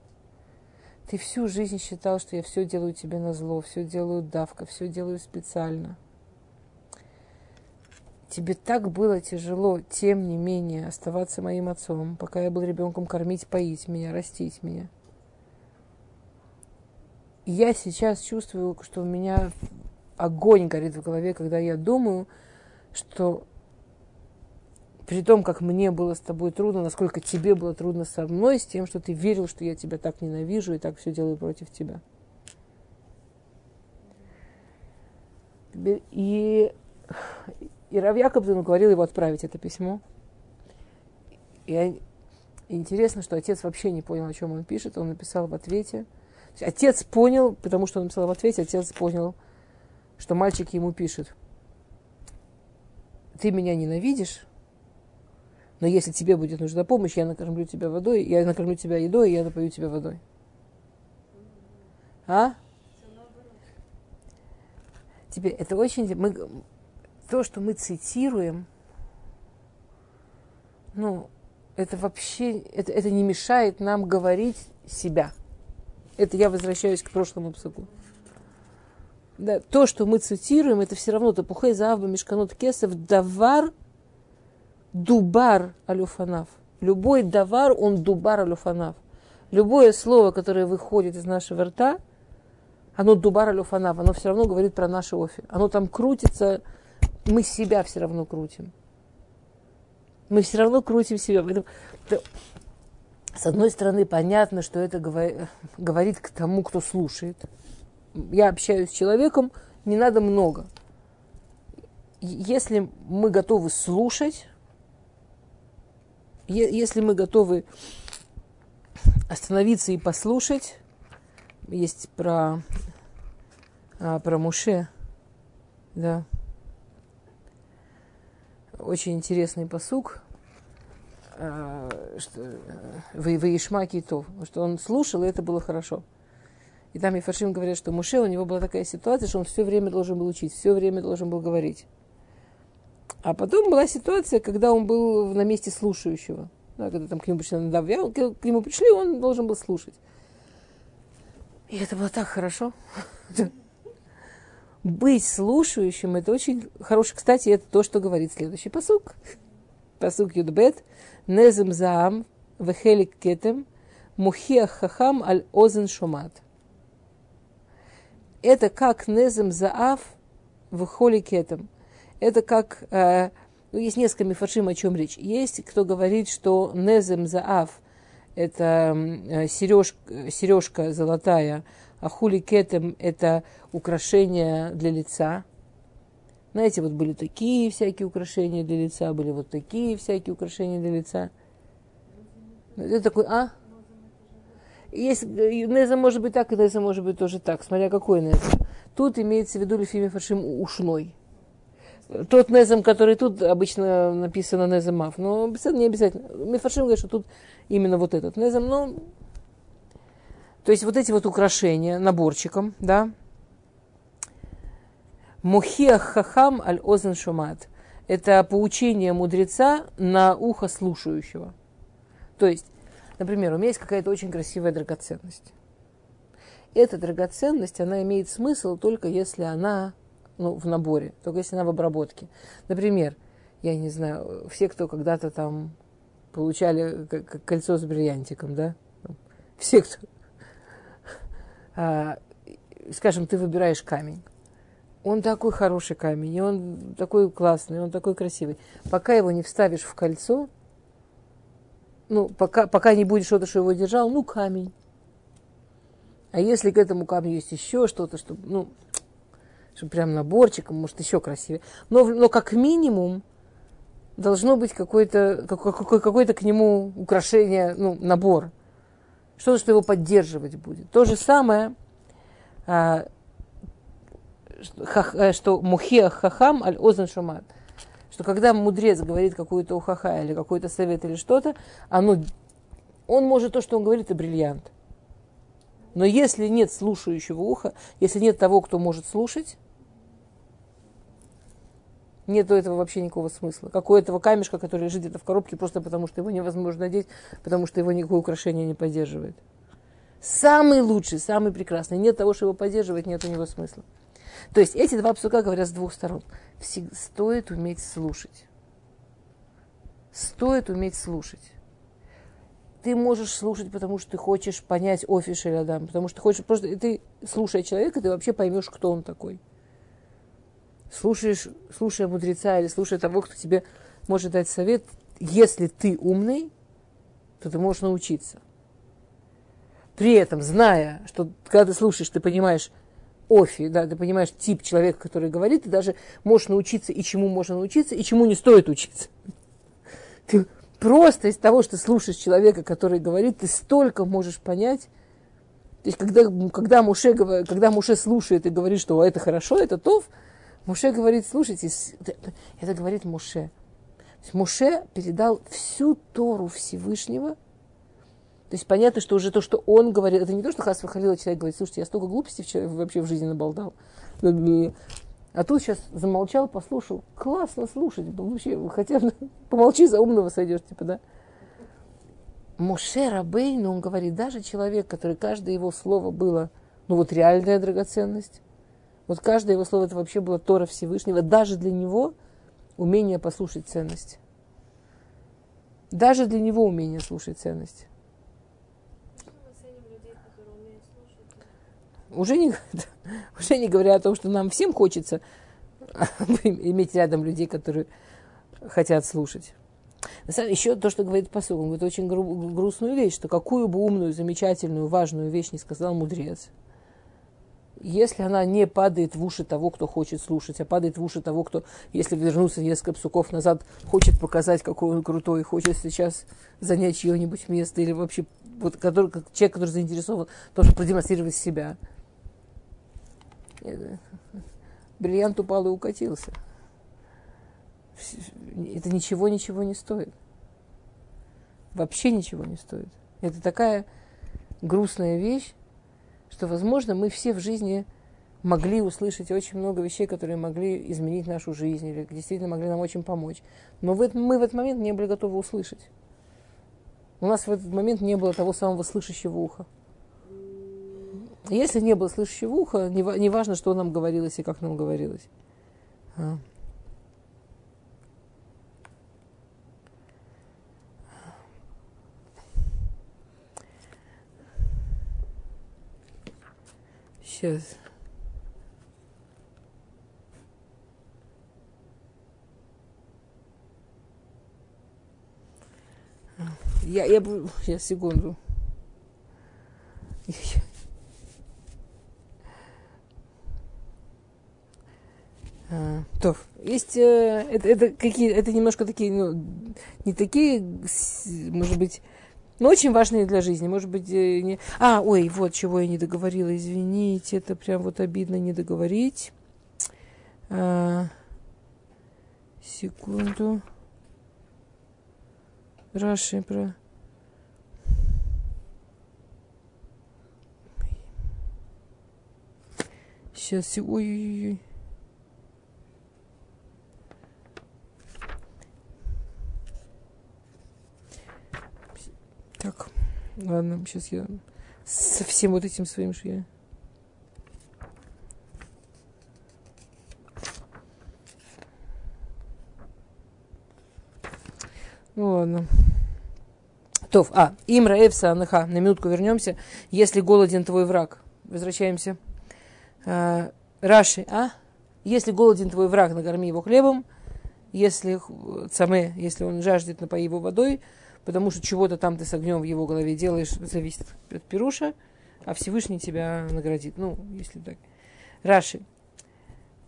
ты всю жизнь считал, что я все делаю тебе на зло, все делаю давка, все делаю специально. Тебе так было тяжело, тем не менее, оставаться моим отцом, пока я был ребенком, кормить, поить меня, растить меня. Я сейчас чувствую, что у меня огонь горит в голове, когда я думаю, что при том, как мне было с тобой трудно, насколько тебе было трудно со мной, с тем, что ты верил, что я тебя так ненавижу и так все делаю против тебя. И, и Рав Якобсон говорил его отправить это письмо. И интересно, что отец вообще не понял, о чем он пишет. Он написал в ответе. Отец понял, потому что он написал в ответе, отец понял, что мальчик ему пишет. Ты меня ненавидишь, но если тебе будет нужна помощь, я накормлю тебя водой, я накормлю тебя едой, я напою тебя водой. А? Теперь это очень... Мы, то, что мы цитируем, ну, это вообще, это, это не мешает нам говорить себя. Это я возвращаюсь к прошлому псаку. Да, то, что мы цитируем, это все равно Тапухей, Заава, Мешканот, Кесов, Давар, Дубар, Алюфанав. Любой давар, он Дубар, Алюфанав. Любое слово, которое выходит из нашего рта, оно Дубар, Алюфанав, оно все равно говорит про наше офи. Оно там крутится, мы себя все равно крутим. Мы все равно крутим себя. С одной стороны, понятно, что это говорит к тому, кто слушает. Я общаюсь с человеком, не надо много. Если мы готовы слушать, если мы готовы остановиться и послушать, есть про, а, про Муше, да, очень интересный посук, что Ваишмаки то, что он слушал, и это было хорошо. И там Ефашим говорят, что Муше, у него была такая ситуация, что он все время должен был учить, все время должен был говорить. А потом была ситуация, когда он был на месте слушающего. Да, когда там к нему пришли к нему пришли, он должен был слушать. И это было так хорошо. Быть слушающим, это очень хорошо. Кстати, это то, что говорит следующий посук. Посук Юдбет. Незем заам вехелик кетем мухиах хахам аль озен шумат. Это как незем заав в кетем. Это как... Э, ну, есть несколько мифашим, о чем речь. Есть, кто говорит, что незем заав – это э, сережка, сережка золотая, а хули кетем – это украшение для лица. Знаете, вот были такие всякие украшения для лица, были вот такие всякие украшения для лица. Это такой, а? Есть, Неза может быть так, и Неза может быть тоже так, смотря какой Неза. Тут имеется в виду Лефими Фаршим ушной. Тот Незам, который тут обычно написано Незамав. Но не обязательно. Мифаршим говорит, что тут именно вот этот Незам. Но... То есть вот эти вот украшения наборчиком, да. Мухиах хахам аль озен шумат. Это поучение мудреца на ухо слушающего. То есть, например, у меня есть какая-то очень красивая драгоценность. Эта драгоценность, она имеет смысл только если она ну, в наборе, только если она в обработке. Например, я не знаю, все, кто когда-то там получали кольцо с бриллиантиком, да? Все, кто... А, скажем, ты выбираешь камень. Он такой хороший камень, и он такой классный, он такой красивый. Пока его не вставишь в кольцо, ну, пока, пока не будет что-то, что его держал, ну, камень. А если к этому камню есть еще что-то, что, ну, чтобы прям наборчиком, может, еще красивее. Но, но как минимум должно быть какое-то какое, какое к нему украшение, ну, набор. Что-то, что его поддерживать будет. То же самое, а, что, что мухия хахам аль озен шумат. Что когда мудрец говорит какую-то ухаха или какой-то совет или что-то, оно, он может то, что он говорит, это бриллиант. Но если нет слушающего уха, если нет того, кто может слушать, нет этого вообще никакого смысла. Как у этого камешка, который лежит где-то в коробке, просто потому что его невозможно одеть, потому что его никакое украшение не поддерживает. Самый лучший, самый прекрасный. Нет того, что его поддерживает, нет у него смысла. То есть эти два псука говорят с двух сторон. Всегда стоит уметь слушать. Стоит уметь слушать. Ты можешь слушать, потому что ты хочешь понять офис Шелядам, потому что хочешь просто... Ты, слушая человека, ты вообще поймешь, кто он такой слушаешь, слушая мудреца или слушая того, кто тебе может дать совет, если ты умный, то ты можешь научиться. При этом, зная, что когда ты слушаешь, ты понимаешь офи, да, ты понимаешь тип человека, который говорит, ты даже можешь научиться и чему можно научиться, и чему не стоит учиться. <laughs> Ты, просто из того, что слушаешь человека, который говорит, ты столько можешь понять. То есть, когда, когда, Муше, когда Муше слушает и говорит, что это хорошо, это тов, Муше говорит, слушайте, это говорит Муше. Муше передал всю Тору Всевышнего. Есть понятно, что уже то, что он говорит, это не то, что Хасва Халила человек говорит, слушайте, я столько глупостей вообще в жизни наболдал. А тут сейчас замолчал, послушал. Классно слушать. Вообще, хотя <laughs> помолчи, за умного сойдешь, типа, да? Моше Рабейну, он говорит, даже человек, который каждое его слово было, ну вот реальная драгоценность, вот каждое его слово это вообще было Тора Всевышнего, даже для него умение послушать ценность. Даже для него умение слушать ценность. Уже не, <laughs> уже не говоря о том, что нам всем хочется <laughs> иметь рядом людей, которые хотят слушать. Еще то, что говорит посол, он говорит очень гру- грустную вещь, что какую бы умную, замечательную, важную вещь не сказал мудрец, если она не падает в уши того, кто хочет слушать, а падает в уши того, кто, если вернуться несколько псуков назад, хочет показать, какой он крутой, хочет сейчас занять чье-нибудь место, или вообще вот, который, человек, который заинтересован, тоже продемонстрировать себя – <laughs> бриллиант упал и укатился. Это ничего, ничего не стоит. Вообще ничего не стоит. Это такая грустная вещь, что, возможно, мы все в жизни могли услышать очень много вещей, которые могли изменить нашу жизнь или действительно могли нам очень помочь. Но в этот, мы в этот момент не были готовы услышать. У нас в этот момент не было того самого слышащего уха. Если не было слышащего уха, не, важно, что нам говорилось и как нам говорилось. А. Сейчас. Я, я, сейчас, секунду. То, есть, э, это, это, какие, это немножко такие, ну, не такие, может быть, но очень важные для жизни. Может быть, э, не... А, ой, вот чего я не договорила, извините, это прям вот обидно не договорить. А, секунду. Раши про... Сейчас, ой-ой-ой. Так, ладно, сейчас я со всем вот этим своим же я... Ну ладно. Тов, а, Имра Эвса Анаха, на минутку вернемся. Если голоден твой враг. Возвращаемся. А, Раши, а? Если голоден твой враг, накорми его хлебом. Если цаме, если он жаждет, напои его водой потому что чего-то там ты с огнем в его голове делаешь, зависит от Пируша, а Всевышний тебя наградит. Ну, если так. Раши.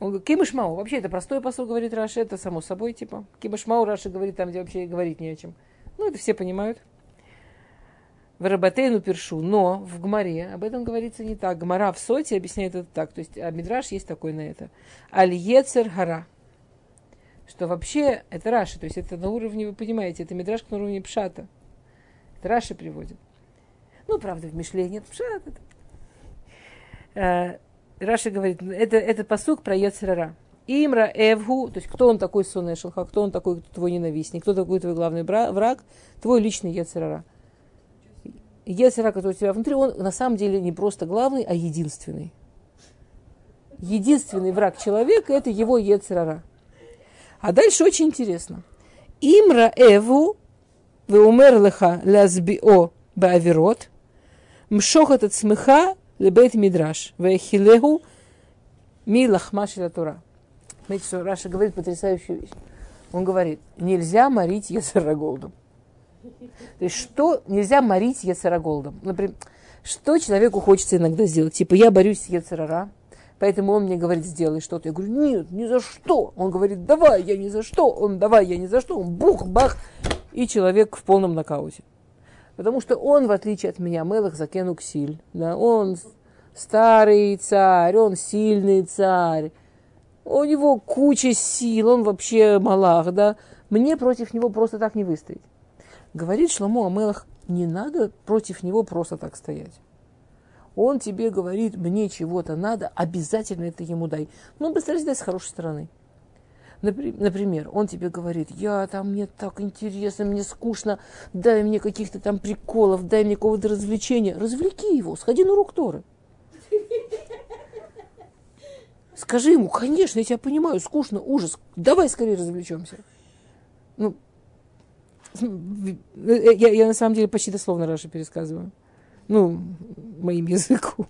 Он говорит, Кимышмау. Вообще, это простой посыл, говорит Раши, это само собой, типа. Кимышмау Раши говорит там, где вообще говорить не о чем. Ну, это все понимают. В Рабатейну першу, но в Гмаре об этом говорится не так. Гмара в Соте объясняет это так. То есть, а Мидраш есть такой на это. על יצר הרע что вообще это Раши, то есть это на уровне, вы понимаете, это Мидраш на уровне Пшата. Это Раши приводит. Ну, правда, в Мишлей нет Пшата. А, Раши говорит, это, это פסוק про יצר הרע. אם רעב הוא, то есть кто он такой שונא שלך, кто он такой твой ненавистник, кто такой твой главный враг, твой личный יצר הרע. יצר הרע, который у тебя внутри, он на самом деле не просто главный, а единственный. Единственный враг человека – это его Ецерара. А дальше очень интересно. Имра эву вы умерлиха лазбио баавирот мшохат от смеха лебейт мидраш вехилегу ми лахма тура. Смотрите, что Раша говорит потрясающую вещь. Он говорит, нельзя морить Ецараголдом. То есть, что нельзя морить Ецараголдом? Например, что человеку хочется иногда сделать? Типа, я борюсь с Ецарара, Поэтому он мне говорит, сделай что-то. Я говорю, нет, ни за что. Он говорит, давай, я ни за что. Он, давай, я ни за что. Он бух, бах. и человек в полном нокауте. Потому что он, в отличие от меня, Мелах Закену Ксиль, да, он старый царь, он сильный царь, у него куча сил, он вообще малах, да, мне против него просто так не выстоять. Говорит Шломо Амелах, не надо против него просто так стоять. Он тебе говорит, мне чего-то надо, обязательно это ему дай. Ну, постарайся дать с хорошей стороны. Например, он тебе говорит, я там, мне так интересно, мне скучно, дай мне каких-то там приколов, дай мне какого-то развлечения. Развлеки его, сходи на рук Торы. Скажи ему, конечно, я тебя понимаю, скучно, ужас, давай скорее развлечемся. Ну, я, я на самом деле почти дословно Раша пересказываю. Ну, моим языком.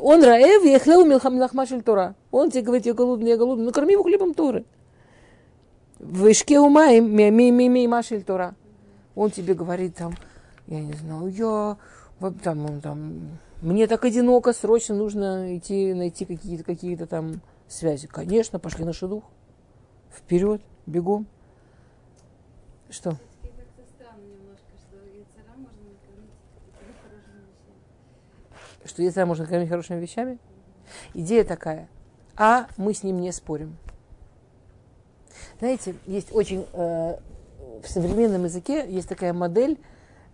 Он раев, ехлеу милхамашель Тора. Он тебе говорит, я голодный, я голодный. Ну, корми его хлебом Торы. Вышке умаем, ми машель Тора. Он тебе говорит там, я не знаю, я там, он там, мне так одиноко, срочно нужно идти найти какие-то какие там связи. Конечно, пошли на шедух. Вперед, бегом. Что? Что яйца можно кормить хорошими вещами? Идея такая. А мы с ним не спорим. Знаете, есть очень э, в современном языке есть такая модель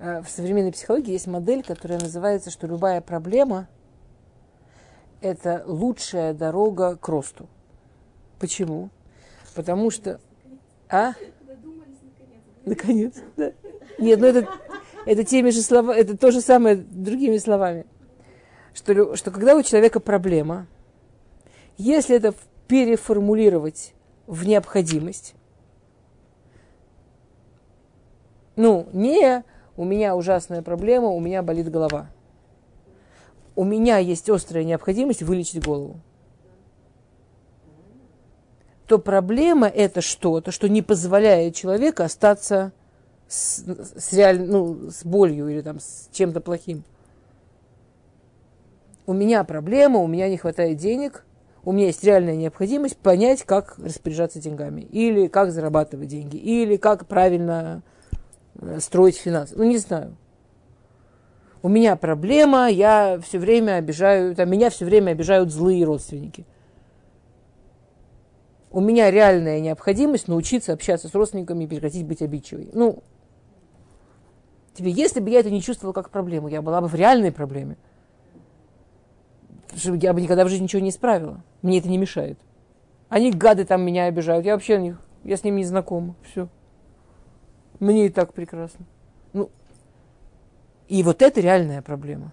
Э, в современной психологии есть модель, которая называется, что любая проблема – это лучшая дорога к росту. Почему? Потому что... А? Наконец, да. Нет, ну это, это теми же слова, это то же самое другими словами. Что, что когда у человека проблема, если это переформулировать в необходимость, ну, не у меня ужасная проблема, у меня болит голова. У меня есть острая необходимость вылечить голову. То проблема это что-то, что не позволяет человеку остаться с, с, реаль, ну, с болью или там, с чем-то плохим. У меня проблема, у меня не хватает денег, у меня есть реальная необходимость понять, как распоряжаться деньгами, или как зарабатывать деньги, или как правильно Э, строить финансы. Ну, не знаю. У меня проблема, я все время обижаю, там, меня все время обижают злые родственники. У меня реальная необходимость научиться общаться с родственниками и прекратить быть обидчивой. Ну, тебе, если бы я это не чувствовала как проблему, я была бы в реальной проблеме. Я бы никогда в жизни ничего не исправила. Мне это не мешает. Они гады там меня обижают. Я вообще я с ними не знакома. Все. Мне и так прекрасно. Ну, и вот это реальная проблема.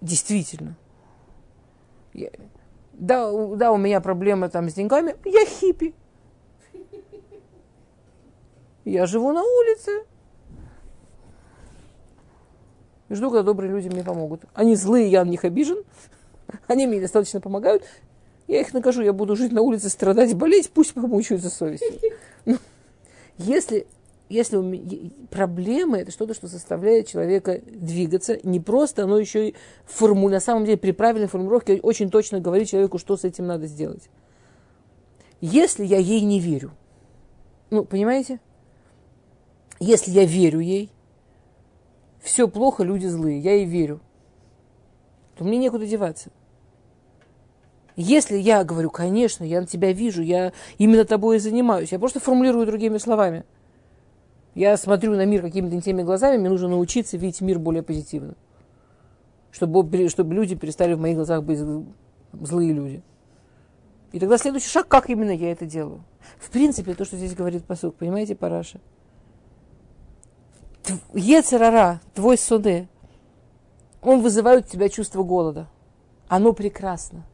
Действительно. Я, да, да, у меня проблема там с деньгами. Я хиппи. Я живу на улице. И жду, когда добрые люди мне помогут. Они злые, я на них обижен. <laughs> Они мне достаточно помогают. Я их накажу, я буду жить на улице, страдать, болеть, пусть помучаются совестью. <laughs> Ну, если, если проблема это что-то, что заставляет человека двигаться, не просто, оно еще и форму, на самом деле при правильной формулировке очень точно говорит человеку, что с этим надо сделать. Если я ей не верю, ну, понимаете? Если я верю ей, все плохо, люди злые, я ей верю, то мне некуда деваться. Если я говорю, конечно, я на тебя вижу, я именно тобой и занимаюсь, я просто формулирую другими словами. Я смотрю на мир какими-то теми глазами, мне нужно научиться видеть мир более позитивно. Чтобы, чтобы люди перестали в моих глазах быть злые люди. И тогда следующий шаг, как именно я это делаю. В принципе, то, что здесь говорит посук, понимаете, Параша? Ецерара, твой суды, он вызывает у тебя чувство голода. Оно прекрасно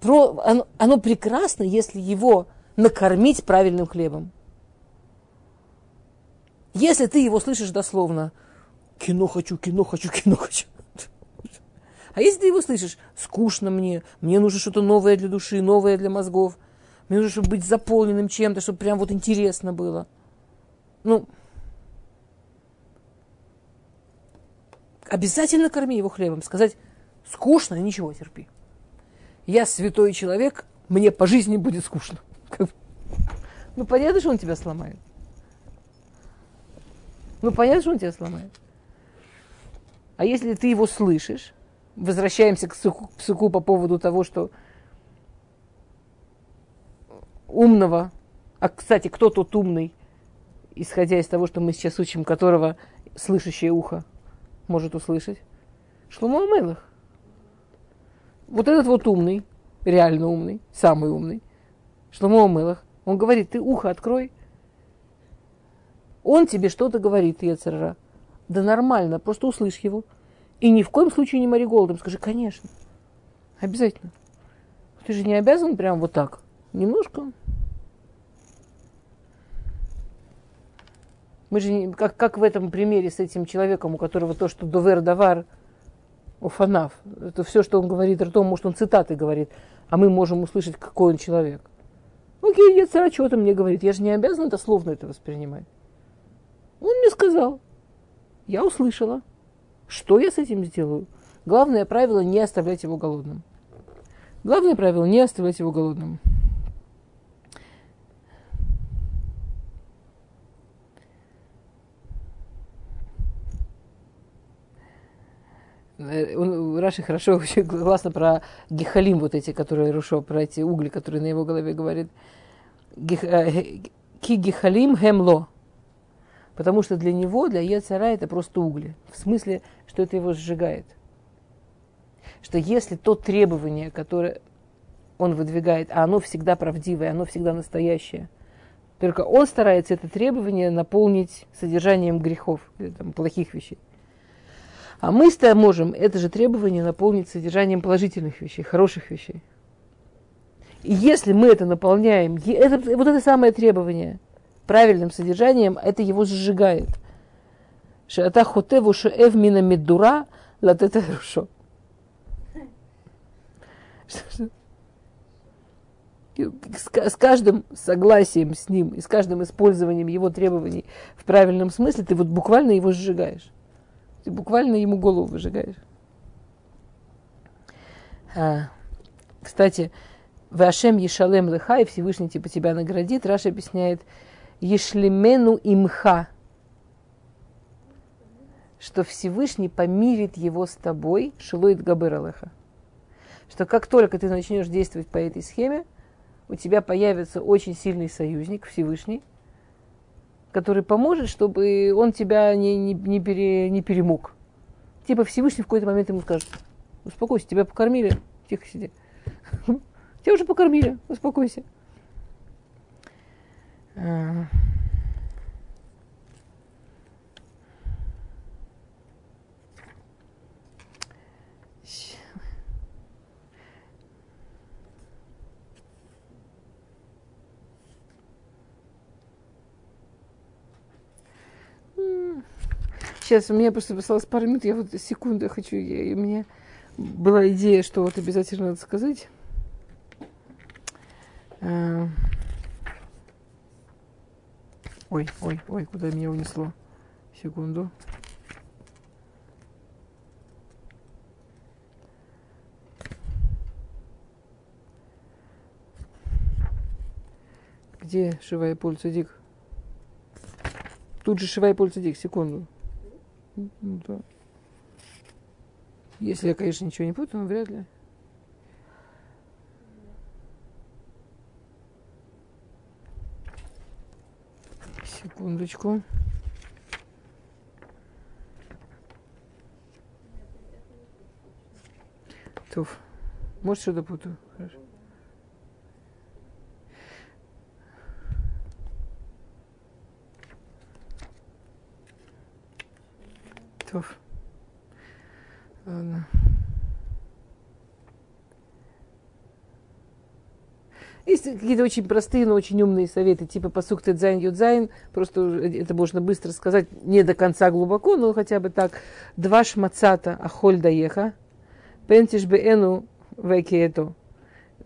про, оно, оно прекрасно, если его накормить правильным хлебом. Если ты его слышишь дословно, кино хочу, кино хочу, кино хочу. А если ты его слышишь, скучно мне, мне нужно что-то новое для души, новое для мозгов, мне нужно, чтобы быть заполненным чем-то, чтобы прям вот интересно было. Ну, обязательно корми его хлебом. Сказать, скучно, ничего, терпи я святой человек, мне по жизни будет скучно. Ну, понятно, что он тебя сломает. Ну, понятно, что он тебя сломает. А если ты его слышишь, возвращаемся к психу, к по поводу того, что умного, а, кстати, кто тот умный, исходя из того, что мы сейчас учим, которого слышащее ухо может услышать? Шломо Амелах. Вот этот вот умный, реально умный, самый умный, Шломо Амелах, он говорит, ты ухо открой. Он тебе что-то говорит, Ецерара. Да нормально, просто услышь его. И ни в коем случае не мори голодом. Скажи, конечно. Обязательно. Ты же не обязан прям вот так. Немножко. Мы же, как, как в этом примере с этим человеком, у которого то, что довер давар, уфанав, это все, что он говорит ртом, может, он цитаты говорит, а мы можем услышать, какой он человек. Окей, Ецара что-то мне говорит, я же не обязан это словно это воспринимать. Он мне сказал, я услышала. Что я с этим сделаю? Главное правило не оставлять его голодным. Главное правило не оставлять его голодным. Он, Раши хорошо, <laughs> очень классно про гехалим, вот эти, которые Рушо, про эти угли, которые на его голове говорит. Э, ки гехалим хемло. Потому что для него, для Ецара, это просто угли. В смысле, что это его сжигает. Что если то требование, которое он выдвигает, а оно всегда правдивое, оно всегда настоящее, только он старается это требование наполнить содержанием грехов, там, плохих вещей. А мы можем это же требование наполнить содержанием положительных вещей, хороших вещей. И если мы это наполняем, это, вот это самое требование правильным содержанием, это его сжигает. Шата хотеву шеев мина медура латета рушо. С каждым согласием с ним и с каждым использованием его требований в правильном смысле ты вот буквально его сжигаешь. Ты буквально ему голову выжигаешь. А, кстати, Вашем Ешалем Леха, и Всевышний типа тебя наградит, Раша объясняет, Ешлемену имха, что Всевышний помирит его с тобой, Шилуит Габыралеха. Что как только ты начнешь действовать по этой схеме, у тебя появится очень сильный союзник, Всевышний, который поможет, чтобы он тебя не, не, не, пере, не перемог. Типа Всевышний в какой-то момент ему скажет, успокойся, тебя покормили, тихо сиди. <laughs> Тебя уже покормили, успокойся. Сейчас у меня просто осталось пару минут, я вот секунду хочу, я, у меня была идея, что вот обязательно надо сказать. А... Ой, ой, ой, куда меня унесло? Секунду. Где Шивая Польца Дик? Тут же Шивая Польца Дик, секунду. Ну, да. Если я, конечно, ничего не путаю, но вряд ли. Секундочку. Туф. Может, что-то путаю. Хорошо. Ладно. Есть какие-то очень простые, но очень умные советы, типа פסוק טז יז, просто это можно быстро сказать, не до конца глубоко, но хотя бы так. דבש מצאת אכול דייך, פן תשבענו והקאתו.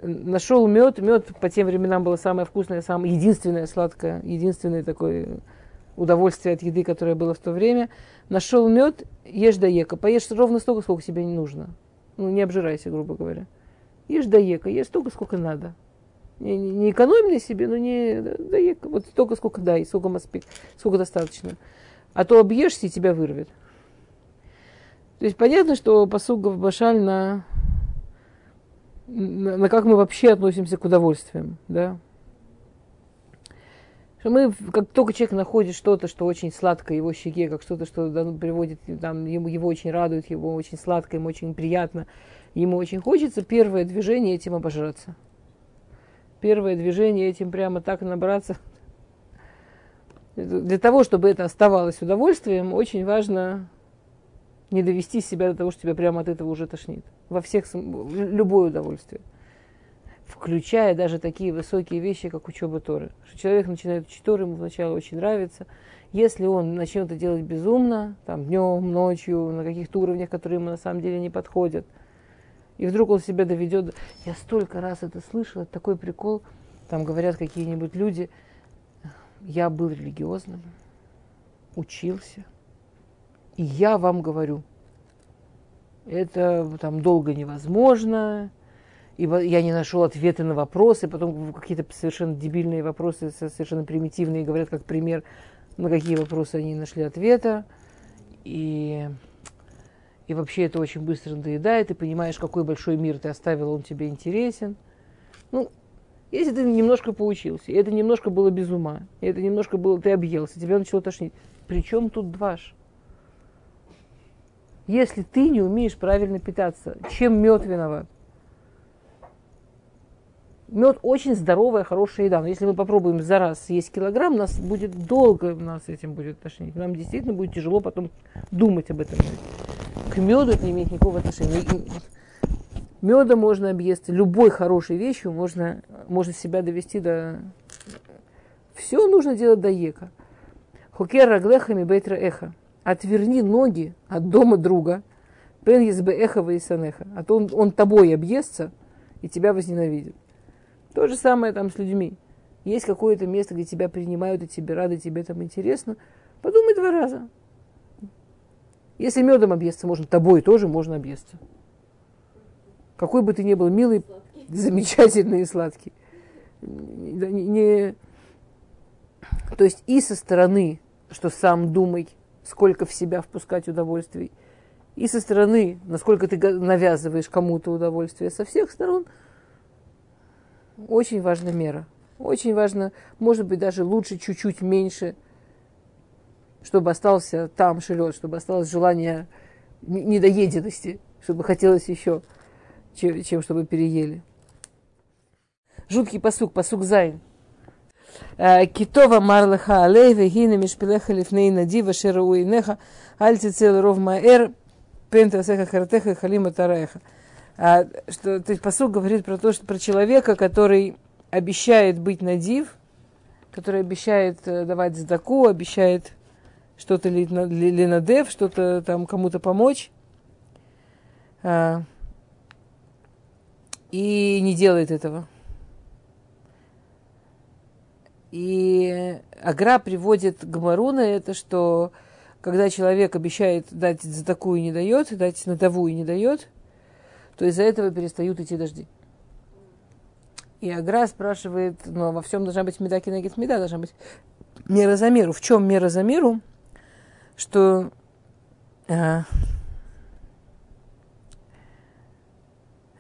Нашел мед, мед по тем временам было самое вкусное, самое единственное сладкое, единственное такое удовольствие от еды, которое было в то время. Нашел мед, ешь до ека. Поешь ровно столько, сколько тебе не нужно. Ну, не обжирайся, грубо говоря. Ешь до ека, ешь столько, сколько надо Не, не, не экономь на себе, но не дай, вот столько, сколько дай, сколько маспик, сколько достаточно. А то объешься и тебя вырвет. То есть понятно, что посуг Башаль на, на, на как мы вообще относимся к удовольствиям, да. Что мы, как только человек находит что-то, что очень сладкое его щеке, как что-то, что ну, приводит, там, ему, его очень радует, его очень сладко, ему очень приятно, ему очень хочется, первое движение этим обожраться. Первое движение этим прямо так набраться. Для того, чтобы это оставалось удовольствием, очень важно не довести себя до того, что тебя прямо от этого уже тошнит. Во всех, любое удовольствие включая даже такие высокие вещи, как учеба Торы. Что человек начинает учить Торы, ему сначала очень нравится. Если он начнет это делать безумно, там, днем, ночью, на каких-то уровнях, которые ему на самом деле не подходят, и вдруг он себя доведет... Я столько раз это слышала, такой прикол. Там говорят какие-нибудь люди, я был религиозным, учился, и я вам говорю, это там долго невозможно, и я не нашел ответы на вопросы, потом какие-то совершенно дебильные вопросы, совершенно примитивные, говорят как пример, на какие вопросы они нашли ответа. И, и вообще это очень быстро надоедает, ты понимаешь, какой большой мир ты оставил, он тебе интересен. Ну, если ты немножко поучился, и это немножко было без ума, и это немножко было, ты объелся, тебя начало тошнить. Причем тут дваш? Если ты не умеешь правильно питаться, чем мед виноват? Мед очень здоровая, хорошая еда. Но если мы попробуем за раз съесть килограмм, нас будет долго, нас этим будет тошнить. Нам действительно будет тяжело потом думать об этом. К меду это не имеет никакого отношения. Меда можно объесться, любой хорошей вещью можно, можно себя довести до... Все нужно делать до ека. Хокер раглехами бейтра эха. Отверни ноги от дома друга. Пен езбе эха вейсанеха. А то он, он тобой объестся и тебя возненавидит. То же самое там с людьми. Есть какое-то место, где тебя принимают, и тебе рады, тебе там интересно. Подумай два раза. Если медом объесться можно, тобой тоже можно объесться. Какой бы ты ни был милый, сладкий. замечательный и сладкий. Не, не, то есть и со стороны, что сам думай, сколько в себя впускать удовольствий, и со стороны, насколько ты навязываешь кому-то удовольствие, со всех сторон – очень важна мера. Очень важно, может быть, даже лучше чуть-чуть меньше, чтобы остался там шелет, чтобы осталось желание недоеденности, чтобы хотелось еще, чем, чем чтобы переели. Жуткий פסוק, פסוק ז. «Э, Китова марлаха алей вегина мишпилеха лифней надива шеруинеха альти цел ров маэр пентасеха хартеха халима тараеха. А, что, то есть פסוק говорит про то, что про человека, который обещает быть נדיב, который обещает э, давать цдаку, обещает что-то ли, ли, ли נדיב, что-то там кому-то помочь, а, и не делает этого. И Агра приводит к на это, что когда человек обещает дать за такую и не дает, дать на и не дает – то из-за этого перестают идти дожди. И Агра спрашивает, ну, а во всем должна быть меда кинегит меда, должна быть мера за меру. В чем мера за меру? Что а,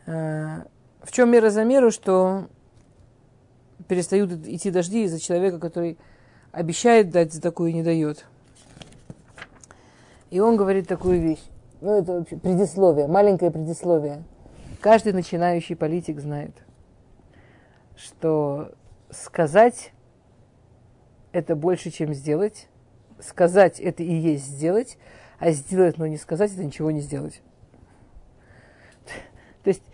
а, в чем мера за меру, что перестают идти дожди из-за человека, который обещает дать за такую и не дает. И он говорит такую вещь. Ну, это вообще предисловие, маленькое предисловие. Каждый начинающий политик знает, что сказать это больше, чем сделать. Сказать это и есть сделать, а сделать, но не сказать, это ничего не сделать. То есть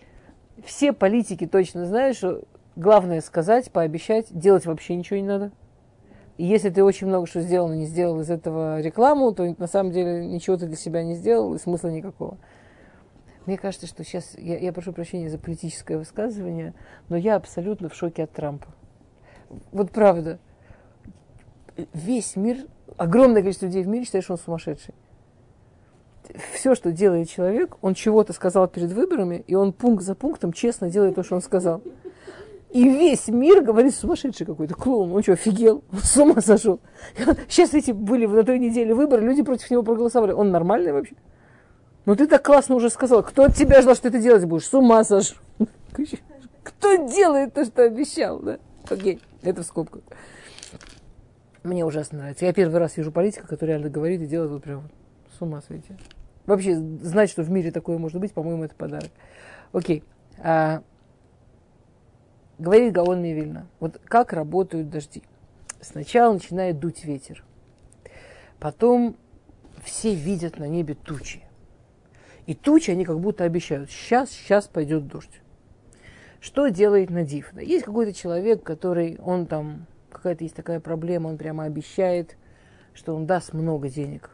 все политики точно знают, что главное сказать, пообещать, делать вообще ничего не надо. И если ты очень много что сделал, но не сделал из этого рекламу, то на самом деле ничего ты для себя не сделал, и смысла никакого. Мне кажется, что сейчас, я, я прошу прощения за политическое высказывание, но я абсолютно в шоке от Трампа. Вот правда. Весь мир, огромное количество людей в мире считает, что он сумасшедший. Все, что делает человек, он чего-то сказал перед выборами, и он пункт за пунктом честно делает то, что он сказал. И весь мир говорит, сумасшедший какой-то клоун, он что, офигел? Он с ума сошел. Сейчас <laughs> эти были на той неделе выборы, люди против него проголосовали. Он нормальный вообще? Ну ты так классно уже сказал. Кто от тебя ждал, что ты делать будешь? С ума сошел. Кто делает то, что обещал, да? Окей, это в скобках. Мне ужасно нравится. Я первый раз вижу политика, который реально говорит и делает вот прям с ума сойти. Вообще, знать, что в мире такое может быть, по-моему, это подарок. Окей. А, говорит Гаон Мивильна. Вот как работают дожди. Сначала начинает дуть ветер. Потом все видят на небе тучи. И тучи они как будто обещают. Сейчас, сейчас пойдет дождь. Что делает Надив? Есть какой-то человек, который, он там, какая-то есть такая проблема, он прямо обещает, что он даст много денег.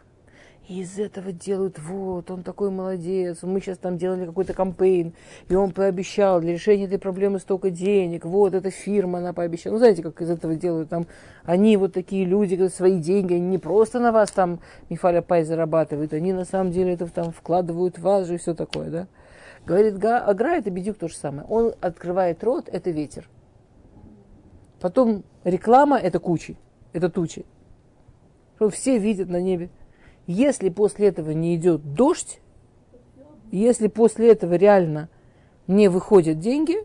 Из этого делают, вот, он такой молодец, мы сейчас там делали какой-то кампейн, и он пообещал для решения этой проблемы столько денег, вот, эта фирма, она пообещала. Ну, знаете, как из этого делают там, они вот такие люди, свои деньги, они не просто на вас там Мифаля Пай зарабатывают, они на самом деле это там вкладывают в вас же и все такое, да. Говорит, Агра это бедюк то же самое. Он открывает рот, это ветер. Потом реклама это кучи, это тучи. Все видят на небе. Если после этого не идет дождь, если после этого реально не выходят деньги,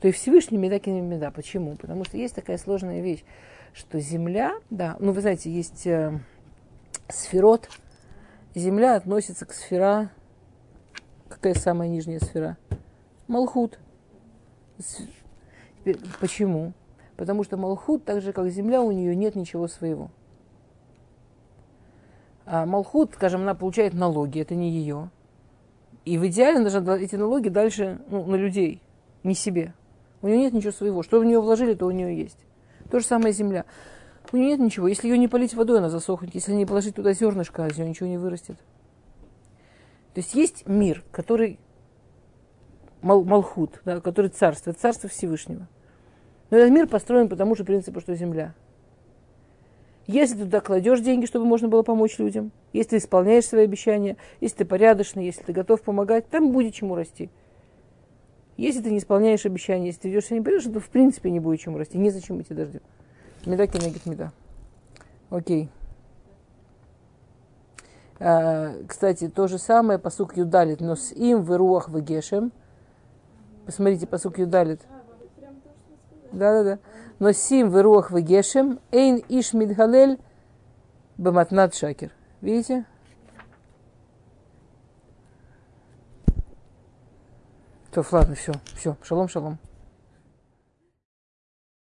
то и Всевышний меда не меда. Почему? Потому что есть такая сложная вещь, что Земля, да, ну вы знаете, есть э, сферот, Земля относится к сфера, какая самая нижняя сфера? Малхут. Почему? Потому что Малхут, так же как Земля, у нее нет ничего своего. А Малхут, скажем, она получает налоги, это не ее. И в идеале должна эти налоги дальше ну, на людей, не себе. У нее нет ничего своего. Что в нее вложили, то у нее есть. То же самое земля. У нее нет ничего. Если ее не полить водой, она засохнет. Если не положить туда зернышко, из нее ничего не вырастет. То есть есть мир, который Мал, Малхут, да, который царство, царство Всевышнего. Но этот мир построен по тому же принципу, что земля – если ты туда кладешь деньги, чтобы можно было помочь людям, если ты исполняешь свои обещания, если ты порядочный, если ты готов помогать, там будет чему расти. Если ты не исполняешь обещания, если ты ведешь себя не порядочно, то в принципе не будет чему расти. Незачем идти дождем. Меда кенегит меда. Окей. А, кстати, то же самое, посук Юдалит, но с им в руах в гешем. Посмотрите, посук Юдалит. Да-да-да. Но сим в руах в гешем, эйн иш мидгалель баматнат шакер. Видите? То, ладно, все, все, шалом, шалом.